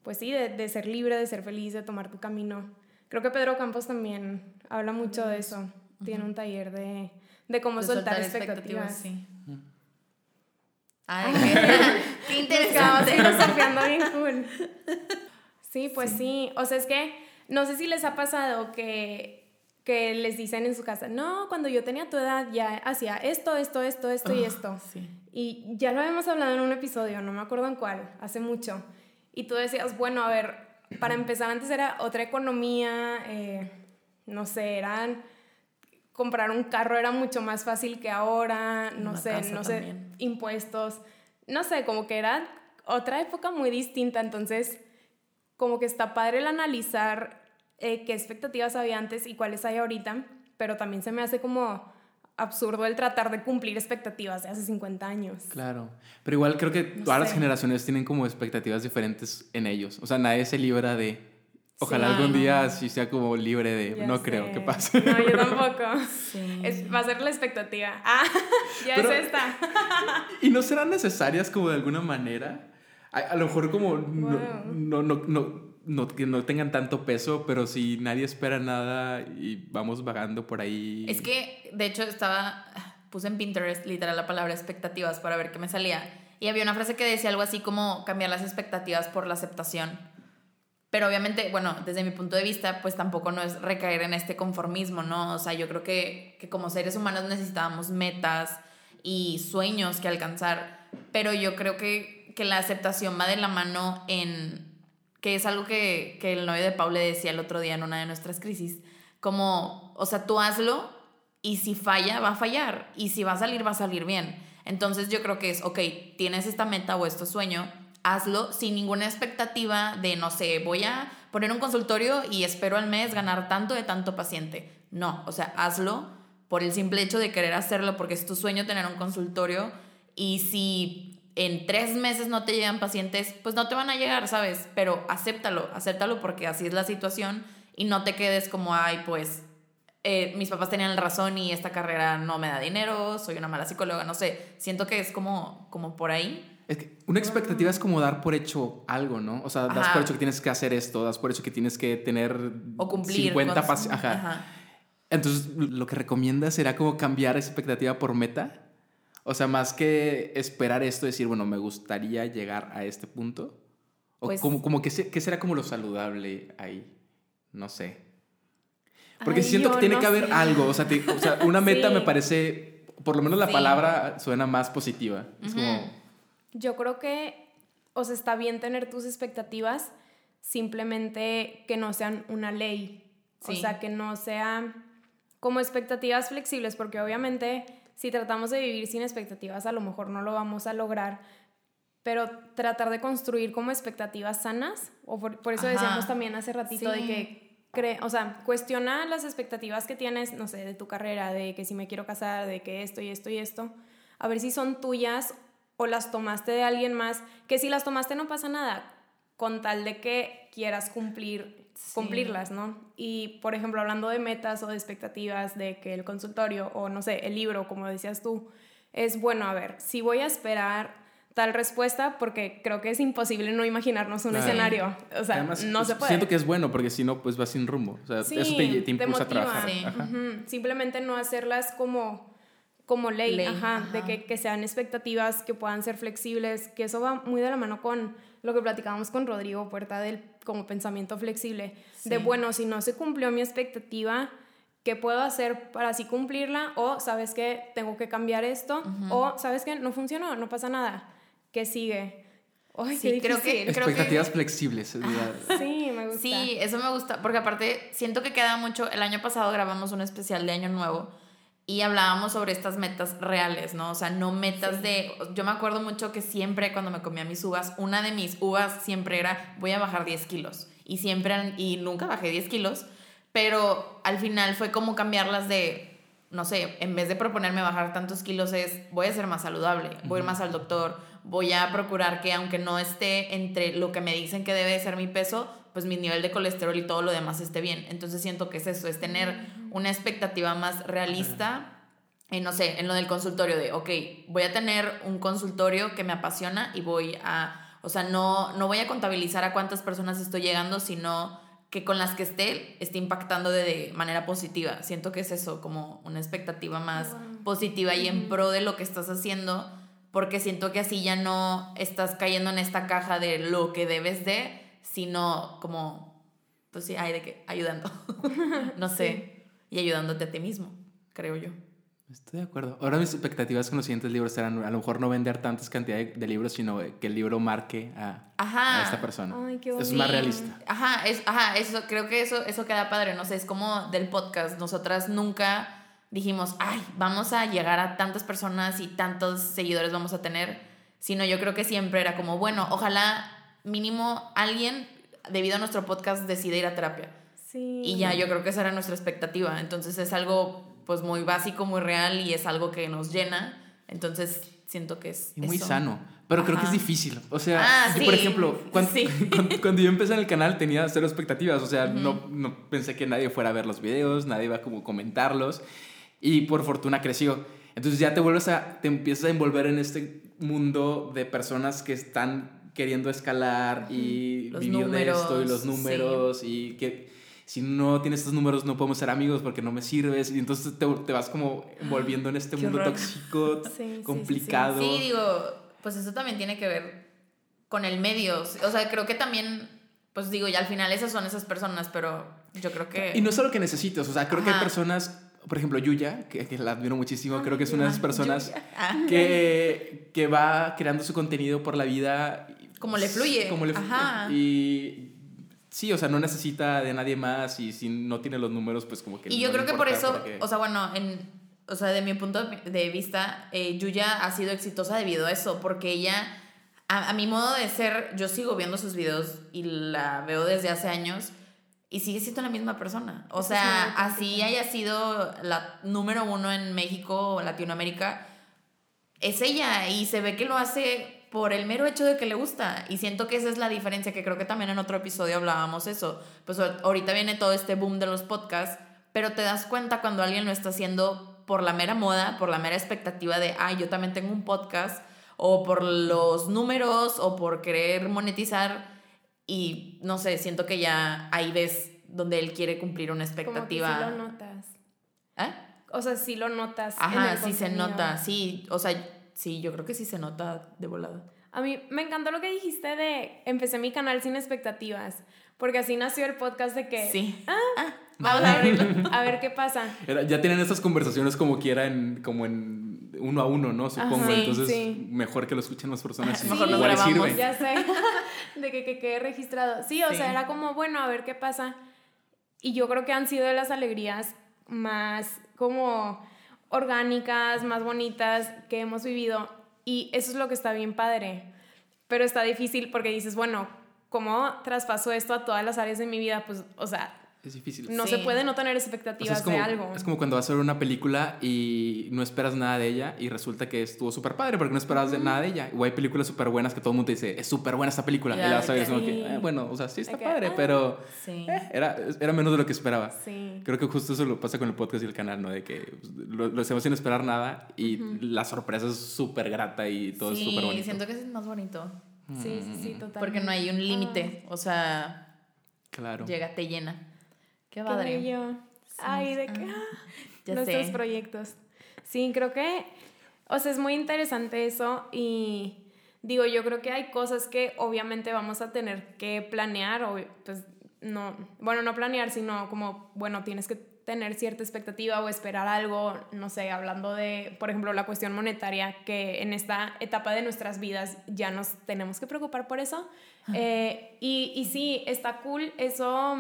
pues sí, de, de ser libre, de ser feliz, de tomar tu camino. Creo que Pedro Campos también habla mucho de eso tiene un taller de, de cómo soltar, expectativas. Sí. Ay, qué, interesante. bien cool. Sí, pues sí. O sea, es que no sé si les ha pasado que que les dicen en su casa, no, cuando yo tenía tu edad ya hacía esto, esto, esto, esto y esto. Y ya lo habíamos hablado en un episodio, no me acuerdo en cuál, hace mucho. Y tú decías, bueno, a ver, para empezar antes era otra economía, eh, no sé, eran comprar un carro era mucho más fácil que ahora, no sé, no sé, impuestos, no sé, como que era otra época muy distinta, entonces como que está padre el analizar eh, qué expectativas había antes y cuáles hay ahorita, pero también se me hace como absurdo el tratar de cumplir expectativas de hace 50 años. Claro, pero igual creo que todas las generaciones tienen como expectativas diferentes en ellos, o sea, nadie se libra de... Ojalá algún día sí sea como libre de... no creo que pase. No, yo tampoco. Es, va a ser la expectativa. Ah, ya es esta. ¿Y no serán necesarias como de alguna manera? A, lo mejor como no, no, no no, que no tengan tanto peso, pero si nadie espera nada y vamos vagando por ahí. Es que, de hecho, estaba, puse en Pinterest literal la palabra expectativas para ver qué me salía. Y había una frase que decía algo así como cambiar las expectativas por la aceptación. Pero obviamente, bueno, desde mi punto de vista, pues tampoco no es recaer en este conformismo, ¿no? O sea, yo creo que, que como seres humanos necesitábamos metas y sueños que alcanzar, pero yo creo que, que la aceptación va de la mano en que es algo que, que el novio de Paul le decía el otro día en una de nuestras crisis, como, o sea, tú hazlo y si falla, va a fallar, y si va a salir, va a salir bien. Entonces yo creo que es, ok, tienes esta meta o este sueño, hazlo sin ninguna expectativa de, no sé, voy a poner un consultorio y espero al mes ganar tanto de tanto paciente. No, o sea, hazlo por el simple hecho de querer hacerlo, porque es tu sueño tener un consultorio y si en tres meses no te llegan pacientes, pues no te van a llegar, ¿sabes? Pero acéptalo, acéptalo porque así es la situación y no te quedes como, ay, pues eh, mis papás tenían razón y esta carrera no me da dinero, soy una mala psicóloga, no sé. Siento que es como, como por ahí. Es que una expectativa es como dar por hecho algo, ¿no? O sea, das por hecho que tienes que hacer esto, das por hecho que tienes que tener o cumplir 50 pacientes. Ajá. Entonces, lo que recomiendas será como cambiar expectativa por meta. O sea, más que esperar esto, decir, bueno, me gustaría llegar a este punto. O pues como, como que, ¿qué será como lo saludable ahí? No sé. Porque siento que tiene que haber algo. O sea, una meta me parece, por lo menos la palabra suena más positiva. Es como... Yo creo que, o sea, está bien tener tus expectativas, simplemente que no sean una ley. O sea, que no sean como expectativas flexibles, porque obviamente si tratamos de vivir sin expectativas, a lo mejor no lo vamos a lograr, pero tratar de construir como expectativas sanas, o por, eso decíamos también hace ratito de que, o sea, cuestiona las expectativas que tienes, no sé, de tu carrera, de que si me quiero casar, de que esto y esto y esto, a ver si son tuyas o las tomaste de alguien más, que si las tomaste no pasa nada, con tal de que quieras cumplir cumplirlas, ¿no? Y, por ejemplo, hablando de metas o de expectativas de que el consultorio o, no sé, el libro, como decías tú, es, bueno, a ver, si voy a esperar tal respuesta, porque creo que es imposible no imaginarnos un escenario. O sea, no se puede. Siento que es bueno, porque si no, pues va sin rumbo. O sea, eso te, te impulsa a trabajar. Simplemente no hacerlas como como ley, ajá, de que, que, sean expectativas, que puedan ser flexibles, que eso va muy de la mano con lo que platicábamos con Rodrigo Puerta del como pensamiento flexible, de bueno, si no se cumplió mi expectativa, ¿qué puedo hacer para así cumplirla? O, ¿sabes qué? Tengo que cambiar esto. O, ¿sabes qué? No funcionó, no pasa nada. ¿Qué sigue? sí, creo que, Expectativas flexibles. sí, me gusta. Sí, eso me gusta, porque aparte siento que queda mucho, el año pasado grabamos un especial de Año Nuevo y hablábamos sobre estas metas reales, ¿no? O sea, no metas de... Yo me acuerdo mucho que siempre cuando me comía mis uvas, una de mis uvas siempre era, voy a bajar 10 kilos. Y siempre, y nunca bajé 10 kilos, pero al final fue como cambiarlas de, no sé, en vez de proponerme bajar tantos kilos es, voy a ser más saludable, voy a ir más al doctor, voy a procurar que aunque no esté entre lo que me dicen que debe ser mi peso, pues mi nivel de colesterol y todo lo demás esté bien. Entonces siento que es eso, es tener una expectativa más realista. En, no sé, en lo del consultorio de, ok, voy a tener un consultorio que me apasiona y voy a, o sea, no, no voy a contabilizar a cuántas personas estoy llegando, sino que con las que esté, esté impactando de, manera positiva. Siento que es eso, como una expectativa más positiva y en pro de lo que estás haciendo, porque siento que así ya no estás cayendo en esta caja de lo que debes de, sino como, pues sí, hay de que ayudando. no sé. y ayudándote a ti mismo, creo yo. Estoy de acuerdo. Ahora mis expectativas con los siguientes libros eran a lo mejor no vender tantas cantidades de libros, sino que el libro marque a, a esta persona. Ay, qué es más realista. Ajá, es, ajá, eso, creo que eso, eso queda padre, no sé, es como del podcast. Nosotras nunca dijimos, ay, vamos a llegar a tantas personas y tantos seguidores vamos a tener, sino yo creo que siempre era como, bueno, ojalá mínimo alguien, debido a nuestro podcast, decide ir a terapia. Sí. Y ya, yo creo que esa era nuestra expectativa. Entonces es algo pues muy básico, muy real y es algo que nos llena. Entonces siento que es... Y muy sano. Pero creo que es difícil. O sea, ah, por ejemplo, cuando, cuando, yo empecé en el canal tenía cero expectativas. O sea, no, no pensé que nadie fuera a ver los videos, nadie iba a como comentarlos. Y por fortuna creció. Entonces ya te vuelves a, te empiezas a envolver en este mundo de personas que están queriendo escalar y vivir de esto y los números y que si no tienes estos números no podemos ser amigos porque no me sirves. Y entonces te, te vas como envolviendo en este mundo tóxico, complicado. Sí, digo, pues eso también tiene que ver con el medio, o sea, creo que también, pues digo, ya al final esas son esas personas, pero yo creo que... Y no es solo que necesites, o sea, creo que hay personas por ejemplo, Yuya, que, que la admiro muchísimo, creo que es una de esas personas que, que va creando su contenido por la vida. Como le fluye. Como le fluye. Y Sí, o sea, no necesita de nadie más y si no tiene los números, pues como que... Y yo creo que por eso, o sea, bueno, en, o sea, de mi punto de vista, eh, Yuya ha sido exitosa debido a eso, porque ella, a, mi modo de ser, yo sigo viendo sus videos y la veo desde hace años y sigue siendo la misma persona. O sea, así haya sido la número uno en México o Latinoamérica, es ella y se ve que lo hace por el mero hecho de que le gusta. Y siento que esa es la diferencia, que creo que también en otro episodio hablábamos eso. Pues ahorita viene todo este boom de los podcasts, pero te das cuenta cuando alguien lo está haciendo por la mera moda, por la mera expectativa de, ay, yo también tengo un podcast, o por los números, o por querer monetizar. Y no sé, siento que ya ahí ves donde él quiere cumplir una expectativa. Como que sí lo notas. ¿Eh? O sea, sí lo notas. Ajá, sí se nota, sí. O sea, sí, yo creo que sí se nota de volado. A mí me encantó lo que dijiste de empecé mi canal sin expectativas, porque así nació el podcast de que... Sí. Ah, ah vamos a abrirlo, a ver qué pasa. ya tienen estas conversaciones como quiera en, como en uno a uno, ¿no? Supongo. Entonces, mejor que lo escuchen las personas. Sí, mejor lo grabamos. Ya sé, de que, que quede registrado. Sí, o sea, era como, bueno, a ver qué pasa. Y yo creo que han sido de las alegrías más como orgánicas, más bonitas que hemos vivido. Y eso es lo que está bien padre. Pero está difícil porque dices, bueno, ¿cómo traspaso esto a todas las áreas de mi vida? Pues, o sea, es difícil. No se puede no tener expectativas de algo. Es como cuando vas a ver una película y no esperas nada de ella y resulta que estuvo súper padre porque no esperabas de nada de ella. O hay películas súper buenas que todo el mundo te dice, es súper buena esta película. y la vas a ver como que, eh, bueno, o sea, sí está padre, pero eh, era, era menos de lo que esperaba. Creo que justo eso lo pasa con el podcast y el canal, ¿no? De que lo, hacemos sin esperar nada y la sorpresa es súper grata y todo es súper bonito. Sí, siento que es más bonito. Sí, sí, sí, totalmente. Porque no hay un límite, o sea, claro. llega, te llena. Qué padre. Qué Ay, de qué. Ah, nuestros proyectos. Sí, creo que, o sea, es muy interesante eso y digo, yo creo que hay cosas que obviamente vamos a tener que planear o pues no, bueno, no planear, sino como, bueno, tienes que tener cierta expectativa o esperar algo, no sé, hablando de, por ejemplo, la cuestión monetaria, que en esta etapa de nuestras vidas ya nos tenemos que preocupar por eso. Eh, y, y sí, está cool eso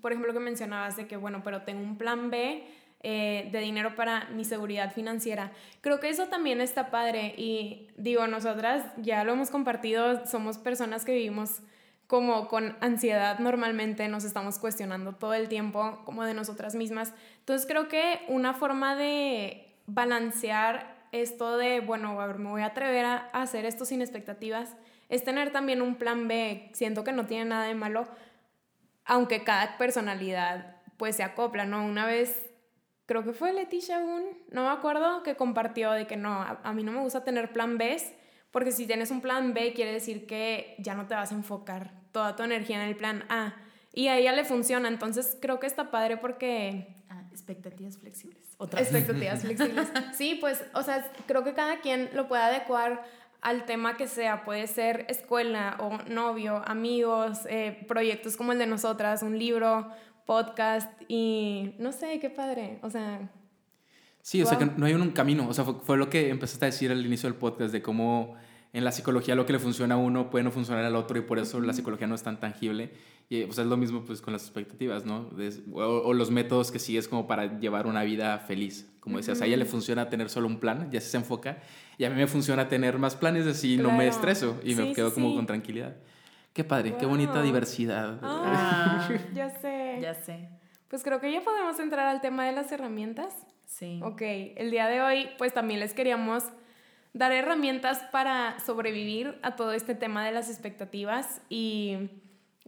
por ejemplo, que mencionabas de que, bueno, pero tengo un plan B eh, de dinero para mi seguridad financiera. Creo que eso también está padre y digo, nosotras ya lo hemos compartido, somos personas que vivimos como con ansiedad normalmente, nos estamos cuestionando todo el tiempo como de nosotras mismas. Entonces creo que una forma de balancear esto de, bueno, a ver, me voy a atrever a hacer esto sin expectativas, es tener también un plan B. Siento que no tiene nada de malo, aunque cada personalidad pues se acopla, ¿no? Una vez, creo que fue Leticia aún, no me acuerdo, que compartió de que no, a, mí no me gusta tener plan B, porque si tienes un plan B quiere decir que ya no te vas a enfocar toda tu energía en el plan A. Y a ella le funciona, entonces creo que está padre porque... Ah, expectativas flexibles. Otra expectativas flexibles. Sí, pues, o sea, creo que cada quien lo puede adecuar al tema que sea, puede ser escuela o novio, amigos, eh, proyectos como el de nosotras, un libro, podcast y no sé, qué padre. O sea... Sí, o sea, que no hay un camino. O sea, fue, lo que empezaste a decir al inicio del podcast, de cómo en la psicología lo que le funciona a uno puede no funcionar al otro y por eso la psicología no es tan tangible. Y pues, es lo mismo pues con las expectativas, ¿no? o, los métodos que sigues como para llevar una vida feliz. Como decías, a ella le funciona tener solo un plan, ya se enfoca. Y a mí me funciona tener más planes, así no me estreso y me quedo como con tranquilidad. Qué padre, qué bonita diversidad. Ah, ya sé. Ya sé. Pues creo que ya podemos entrar al tema de las herramientas. Sí. Ok, el día de hoy pues también les queríamos dar herramientas para sobrevivir a todo este tema de las expectativas y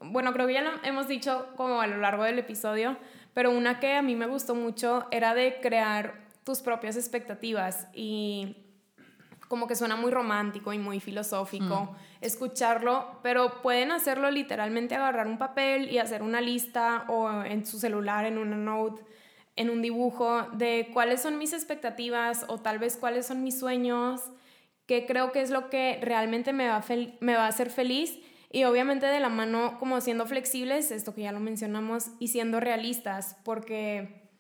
bueno, creo que ya lo hemos dicho como a lo largo del episodio, pero una que a mí me gustó mucho era de crear tus propias expectativas y como que suena muy romántico y muy filosófico mm. escucharlo, pero pueden hacerlo literalmente agarrar un papel y hacer una lista o en su celular, en una note, en un dibujo de cuáles son mis expectativas o tal vez cuáles son mis sueños, qué creo que es lo que realmente me va me va a hacer feliz. Y obviamente de la mano como siendo flexibles, esto que ya lo mencionamos, y siendo realistas, porque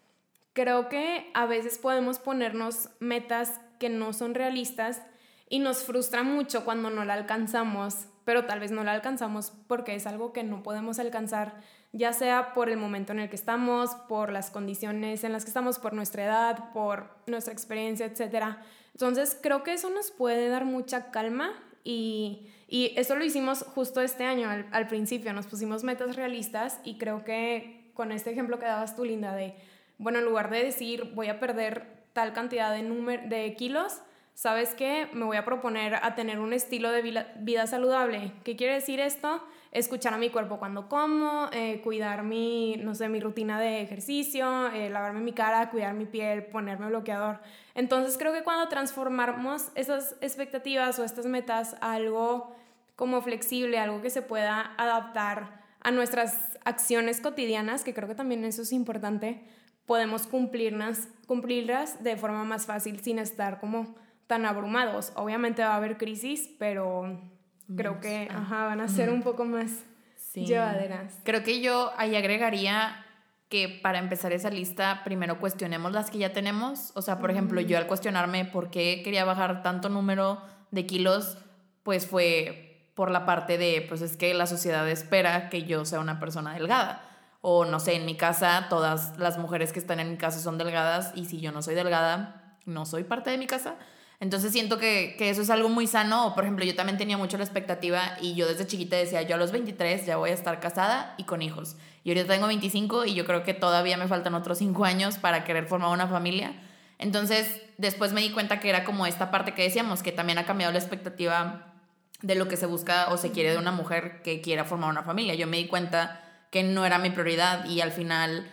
creo que a veces podemos ponernos metas que no son realistas y nos frustra mucho cuando no la alcanzamos, pero tal vez no la alcanzamos porque es algo que no podemos alcanzar, ya sea por el momento en el que estamos, por las condiciones en las que estamos, por nuestra edad, por nuestra experiencia, etc. Entonces creo que eso nos puede dar mucha calma y, y eso lo hicimos justo este año, al, principio, nos pusimos metas realistas y creo que con este ejemplo que dabas tú, Linda, de, bueno, en lugar de decir voy a perder tal cantidad de, de kilos, ¿sabes qué? Me voy a proponer a tener un estilo de vida, saludable. ¿Qué quiere decir esto? Escuchar a mi cuerpo cuando como, eh, cuidar mi, no sé, mi rutina de ejercicio, eh, lavarme mi cara, cuidar mi piel, ponerme bloqueador. Entonces creo que cuando transformamos esas expectativas o estas metas a algo como flexible, algo que se pueda adaptar a nuestras acciones cotidianas, que creo que también eso es importante, podemos cumplirlas, cumplirlas de forma más fácil sin estar como tan abrumados. Obviamente va a haber crisis, pero creo que ajá, van a ser un poco más llevaderas. Creo que yo ahí agregaría que para empezar esa lista primero cuestionemos las que ya tenemos. O sea, por ejemplo, yo al cuestionarme por qué quería bajar tanto número de kilos, pues fue por la parte de, pues es que la sociedad espera que yo sea una persona delgada o no sé, en mi casa todas las mujeres que están en mi casa son delgadas y si yo no soy delgada, no soy parte de mi casa. Entonces siento que, que, eso es algo muy sano. Por ejemplo, yo también tenía mucho la expectativa y yo desde chiquita decía, yo a los 23 ya voy a estar casada y con hijos. Y ahorita tengo 25 y yo creo que todavía me faltan otros 5 años para querer formar una familia. Entonces después me di cuenta que era como esta parte que decíamos, que también ha cambiado la expectativa de lo que se busca o se quiere de una mujer que quiera formar una familia. Yo me di cuenta que no era mi prioridad y al final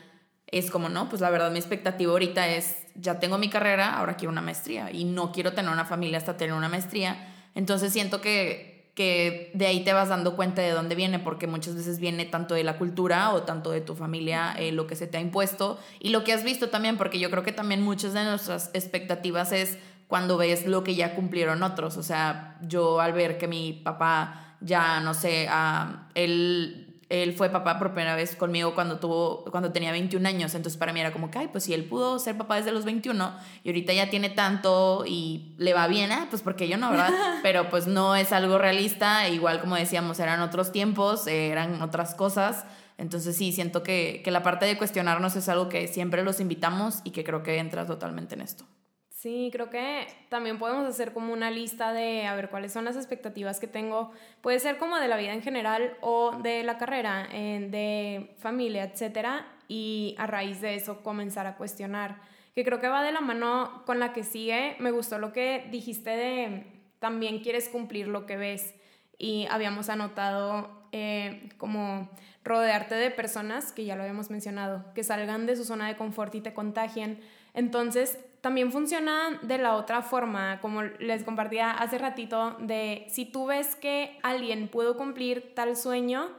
es como, no, pues la verdad mi expectativa ahorita es, ya tengo mi carrera, ahora quiero una maestría y no quiero tener una familia hasta tener una maestría. Entonces siento que, que de ahí te vas dando cuenta de dónde viene, porque muchas veces viene tanto de la cultura o tanto de tu familia, eh, lo que se te ha impuesto y lo que has visto también, porque yo creo que también muchas de nuestras expectativas es cuando ves lo que ya cumplieron otros. O sea, yo al ver que mi papá ya, no sé, a él él fue papá por primera vez conmigo cuando, tuvo, cuando tenía 21 años, entonces para mí era como que, ay, pues si él pudo ser papá desde los 21 y ahorita ya tiene tanto y le va bien, ah, pues porque yo no, ¿verdad? Pero pues no es algo realista, igual como decíamos, eran otros tiempos, eran otras cosas, entonces sí, siento que, que la parte de cuestionarnos es algo que siempre los invitamos y que creo que entra totalmente en esto. Sí, creo que también podemos hacer como una lista de a ver cuáles son las expectativas que tengo. Puede ser como de la vida en general o de la carrera, de familia, etcétera, y a raíz de eso comenzar a cuestionar. Que creo que va de la mano con la que sigue. Me gustó lo que dijiste de también quieres cumplir lo que ves. Y habíamos anotado eh, como rodearte de personas, que ya lo habíamos mencionado, que salgan de su zona de confort y te contagien. Entonces, también funciona de la otra forma, como les compartía hace ratito, de si tú ves que alguien pudo cumplir tal sueño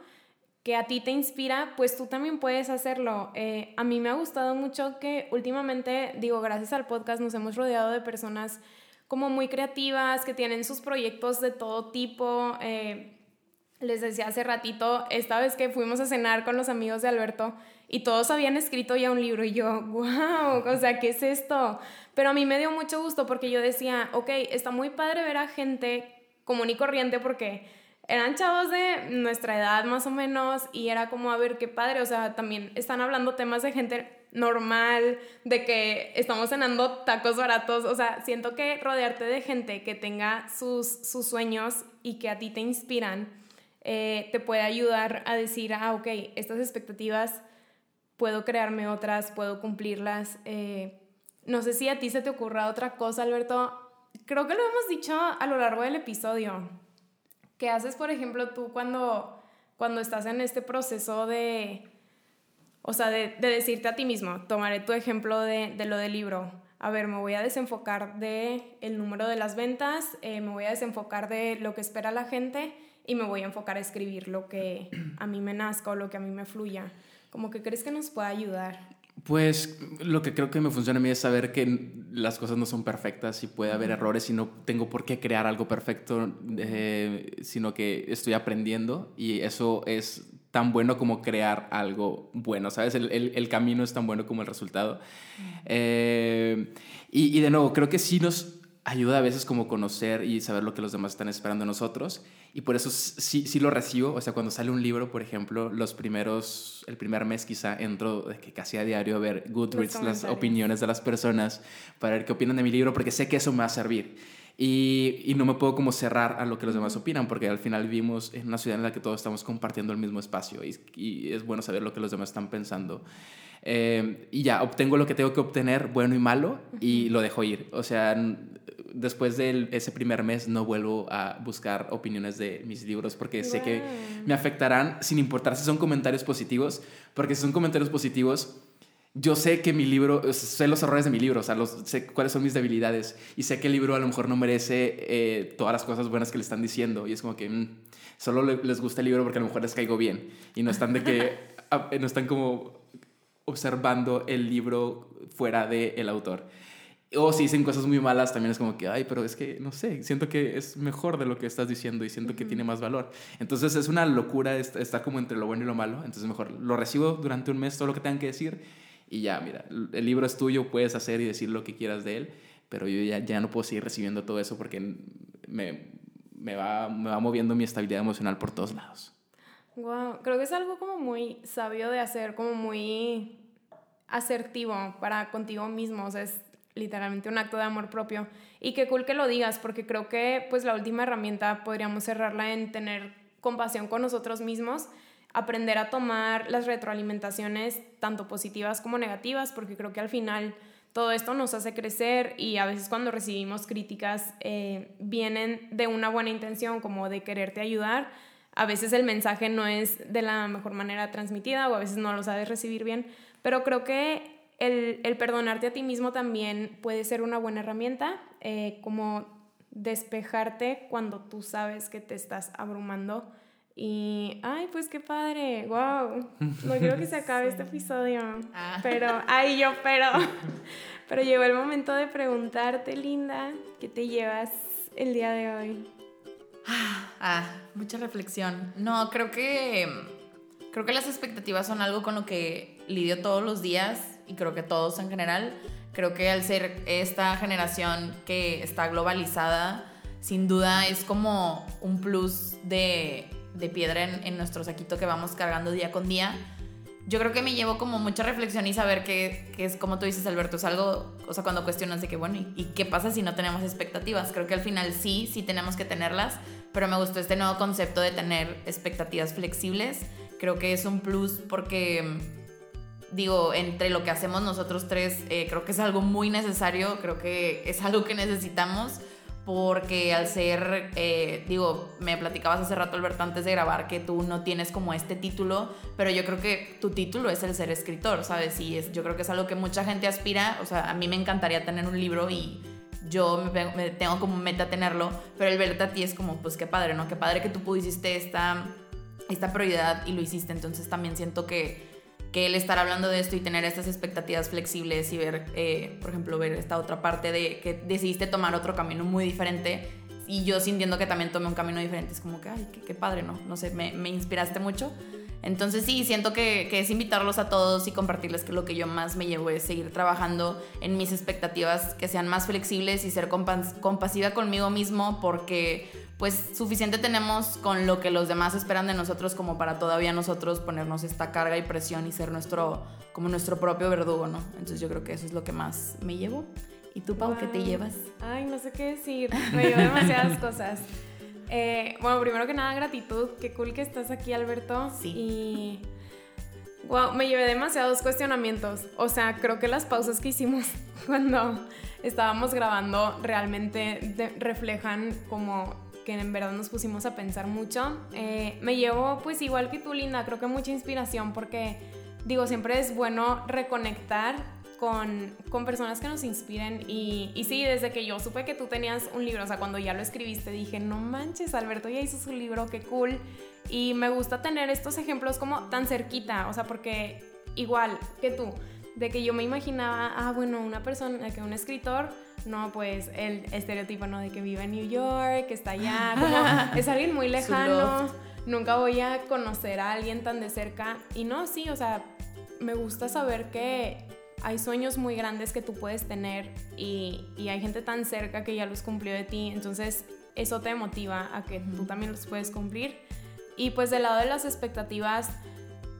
que a ti te inspira, pues tú también puedes hacerlo. Eh, a mí me ha gustado mucho que últimamente, digo, gracias al podcast nos hemos rodeado de personas como muy creativas, que tienen sus proyectos de todo tipo. Eh, les decía hace ratito, esta vez que fuimos a cenar con los amigos de Alberto y todos habían escrito ya un libro y yo, wow, o sea, ¿qué es esto? Pero a mí me dio mucho gusto porque yo decía, ok, está muy padre ver a gente común y corriente porque eran chavos de nuestra edad más o menos y era como, a ver, qué padre, o sea, también están hablando temas de gente normal, de que estamos cenando tacos baratos, o sea, siento que rodearte de gente que tenga sus, sus sueños y que a ti te inspiran, eh, te puede ayudar a decir, ah, ok, estas expectativas puedo crearme otras, puedo cumplirlas. Eh, no sé si a ti se te ocurra otra cosa, Alberto. Creo que lo hemos dicho a lo largo del episodio. ¿Qué haces, por ejemplo, tú cuando, cuando estás en este proceso de, o sea, de, decirte a ti mismo, tomaré tu ejemplo de, lo del libro. A ver, me voy a desenfocar de el número de las ventas, eh, me voy a desenfocar de lo que espera la gente y me voy a enfocar a escribir lo que a mí me nazca o lo que a mí me fluya. ¿Cómo que crees que nos pueda ayudar? Pues lo que creo que me funciona a mí es saber que las cosas no son perfectas y puede haber errores y no tengo por qué crear algo perfecto, eh, sino que estoy aprendiendo y eso es tan bueno como crear algo bueno, ¿sabes? El, el, camino es tan bueno como el resultado. Eh, y, y, de nuevo, creo que sí nos ayuda a veces como conocer y saber lo que los demás están esperando de nosotros. Y por eso sí, sí lo recibo. O sea, cuando sale un libro, por ejemplo, los primeros, el primer mes quizá entro que casi a diario a ver Goodreads, las opiniones de las personas, para ver qué opinan de mi libro, porque sé que eso me va a servir. Y, y, no me puedo como cerrar a lo que los demás opinan, porque al final vivimos en una ciudad en la que todos estamos compartiendo el mismo espacio y, y es bueno saber lo que los demás están pensando. Eh, y ya, obtengo lo que tengo que obtener, bueno y malo, y lo dejo ir. O sea, después de ese primer mes no vuelvo a buscar opiniones de mis libros porque sé que me afectarán sin importar si son comentarios positivos, porque si son comentarios positivos, yo sé que mi libro, sé los errores de mi libro, o sea, sé cuáles son mis debilidades y sé que el libro a lo mejor no merece eh, todas las cosas buenas que le están diciendo. Y es como que mm, solo les gusta el libro porque a lo mejor les caigo bien. Y no están de que, no están como observando el libro fuera del el autor. O si dicen cosas muy malas, también es como que, ay, pero es que, no sé, siento que es mejor de lo que estás diciendo y siento que tiene más valor. Entonces es una locura estar como entre lo bueno y lo malo. Entonces mejor lo recibo durante un mes, todo lo que tengan que decir. Y ya, mira, el libro es tuyo, puedes hacer y decir lo que quieras de él. Pero yo ya, ya no puedo seguir recibiendo todo eso porque me, me, va, me va moviendo mi estabilidad emocional por todos lados. Wow, creo que es algo como muy sabio de hacer, como muy asertivo para contigo mismo. O sea, es literalmente un acto de amor propio. Y qué cool que lo digas, porque creo que pues la última herramienta podríamos cerrarla en tener compasión con nosotros mismos, aprender a tomar las retroalimentaciones tanto positivas como negativas, porque creo que al final todo esto nos hace crecer y a veces cuando recibimos críticas eh, vienen de una buena intención, como de quererte ayudar. A veces el mensaje no es de la mejor manera transmitida o a veces no lo sabes recibir bien, pero creo que el, el, perdonarte a ti mismo también puede ser una buena herramienta, eh, como despejarte cuando tú sabes que te estás abrumando. Y, ay, pues qué padre, wow. No quiero que se acabe este episodio. Ah. Pero, ay, yo, pero, pero llegó el momento de preguntarte, Linda, ¿qué te llevas el día de hoy? Ah, mucha reflexión. No, creo que, creo que las expectativas son algo con lo que lidio todos los días y creo que todos en general, creo que al ser esta generación que está globalizada, sin duda es como un plus de, de piedra en, en, nuestro saquito que vamos cargando día con día. Yo creo que me llevo como mucha reflexión y saber que, que es como tú dices, Alberto, es algo, o sea, cuando cuestionas de que, bueno, ¿y, ¿y qué pasa si no tenemos expectativas? Creo que al final sí, sí tenemos que tenerlas, pero me gustó este nuevo concepto de tener expectativas flexibles. Creo que es un plus porque digo, entre lo que hacemos nosotros tres, eh, creo que es algo muy necesario, creo que es algo que necesitamos, porque al ser, eh, digo, me platicabas hace rato, Alberto, antes de grabar, que tú no tienes como este título, pero yo creo que tu título es el ser escritor, ¿sabes? Y es, yo creo que es algo que mucha gente aspira, o sea, a mí me encantaría tener un libro y yo me, tengo como meta tenerlo, pero el verte a ti es como, pues qué padre, ¿no? Qué padre que tú pudiste esta, esta prioridad y lo hiciste, entonces también siento que que el estar hablando de esto y tener estas expectativas flexibles y ver, eh, por ejemplo, ver esta otra parte de que decidiste tomar otro camino muy diferente y yo sintiendo que también tomé un camino diferente. Es como que, ay, qué, padre, ¿no? No sé, me, me inspiraste mucho. Entonces sí, siento que, que, es invitarlos a todos y compartirles que lo que yo más me llevo es seguir trabajando en mis expectativas, que sean más flexibles y ser compasiva conmigo mismo porque pues suficiente tenemos con lo que los demás esperan de nosotros como para todavía nosotros ponernos esta carga y presión y ser nuestro como nuestro propio verdugo, ¿no? Entonces yo creo que eso es lo que más me llevo. ¿Y tú, Pau, qué te llevas? Ay, no sé qué decir. Me llevo demasiadas cosas. Eh, bueno, primero que nada, gratitud. Qué cool que estás aquí, Alberto. Sí. Y. Wow, me llevé demasiados cuestionamientos. O sea, creo que las pausas que hicimos cuando estábamos grabando realmente reflejan como que en verdad nos pusimos a pensar mucho. Eh, me llevo, pues igual que tú, Linda, creo que mucha inspiración porque, digo, siempre es bueno reconectar con, con personas que nos inspiren. Y, y, sí, desde que yo supe que tú tenías un libro, o sea, cuando ya lo escribiste, dije, no manches, Alberto ya hizo su libro, qué cool. Y me gusta tener estos ejemplos como tan cerquita, o sea, porque igual que tú, de que yo me imaginaba, ah, bueno, una persona, que un escritor no, pues el estereotipo, ¿no? De que vive en New York, que está allá, como es alguien muy lejano, nunca voy a conocer a alguien tan de cerca. Y no, sí, o sea, me gusta saber que hay sueños muy grandes que tú puedes tener y, y hay gente tan cerca que ya los cumplió de ti, entonces eso te motiva a que tú también los puedes cumplir. Y pues del lado de las expectativas,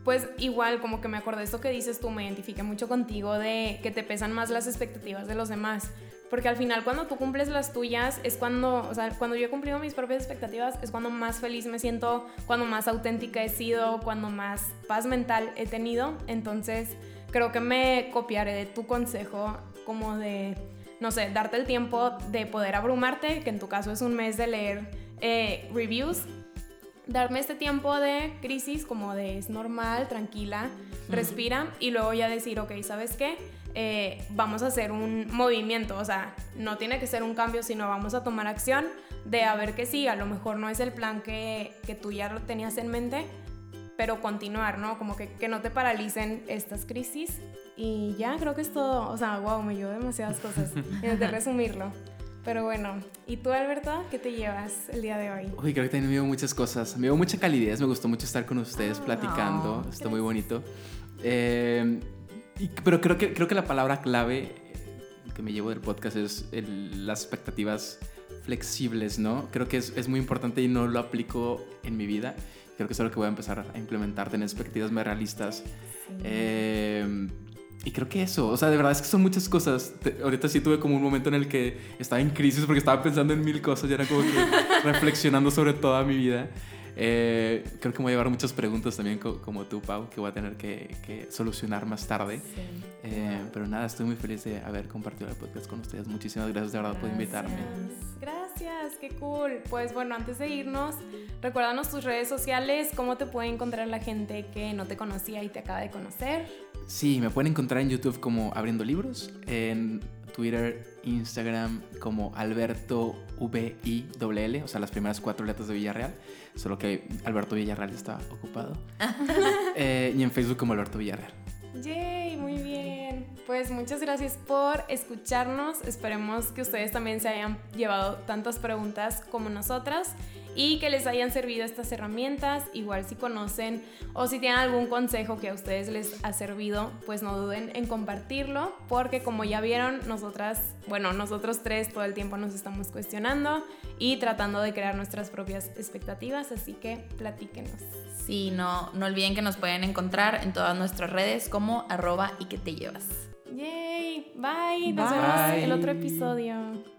pues igual como que me acordé esto que dices tú, me identifique mucho contigo de que te pesan más las expectativas de los demás. Porque al final cuando tú cumples las tuyas es cuando, o sea, cuando yo he cumplido mis propias expectativas es cuando más feliz me siento, cuando más auténtica he sido, cuando más paz mental he tenido. Entonces creo que me copiaré de tu consejo como de, no sé, darte el tiempo de poder abrumarte, que en tu caso es un mes de leer eh, reviews. Darme este tiempo de crisis como de es normal, tranquila, respira y luego ya decir, ok, ¿sabes qué? Eh, vamos a hacer un movimiento, o sea, no tiene que ser un cambio, sino vamos a tomar acción de a ver que sí, a lo mejor no es el plan que, que tú ya lo tenías en mente, pero continuar, ¿no? Como que, que no te paralicen estas crisis. Y ya, creo que es todo. O sea, wow, me llevo demasiadas cosas. de resumirlo. Pero bueno, ¿y tú, Alberto, qué te llevas el día de hoy? Uy, creo que también me llevo muchas cosas. Me llevo mucha calidez, me gustó mucho estar con ustedes ah, platicando. Está muy bonito. Eh, pero creo que, creo que la palabra clave que me llevo del podcast es las expectativas flexibles, ¿no? Creo que es, es, muy importante y no lo aplico en mi vida. Creo que es algo que voy a empezar a implementar, tener expectativas más realistas. Eh, y creo que eso, o sea, de verdad es que son muchas cosas. ahorita sí tuve como un momento en el que estaba en crisis porque estaba pensando en mil cosas y era como que reflexionando sobre toda mi vida. Eh, creo que me voy a llevar muchas preguntas también como tú, Pau, que voy a tener que, solucionar más tarde. Eh, pero nada, estoy muy feliz de haber compartido el podcast con ustedes. Muchísimas gracias de verdad por invitarme. Gracias, qué cool. Pues bueno, antes de irnos, recuérdanos tus redes sociales, cómo te puede encontrar la gente que no te conocía y te acaba de conocer. Sí, me pueden encontrar en YouTube como Abriendo Libros, en Twitter, Instagram como Alberto V-I-L-L, o sea, las primeras cuatro letras de Villarreal, solo que Alberto Villarreal está ocupado. Eh, y en Facebook como Alberto Villarreal. Yay, muy bien. Pues muchas gracias por escucharnos. Esperemos que ustedes también se hayan llevado tantas preguntas como nosotras y que les hayan servido estas herramientas. Igual si conocen o si tienen algún consejo que a ustedes les ha servido, pues no duden en compartirlo, porque como ya vieron, nosotras, bueno, nosotros tres todo el tiempo nos estamos cuestionando y tratando de crear nuestras propias expectativas, así que platíquenos. Sí, no, no olviden que nos pueden encontrar en todas nuestras redes como arroba y que te llevas. Yay, bye, nos vemos en el otro episodio.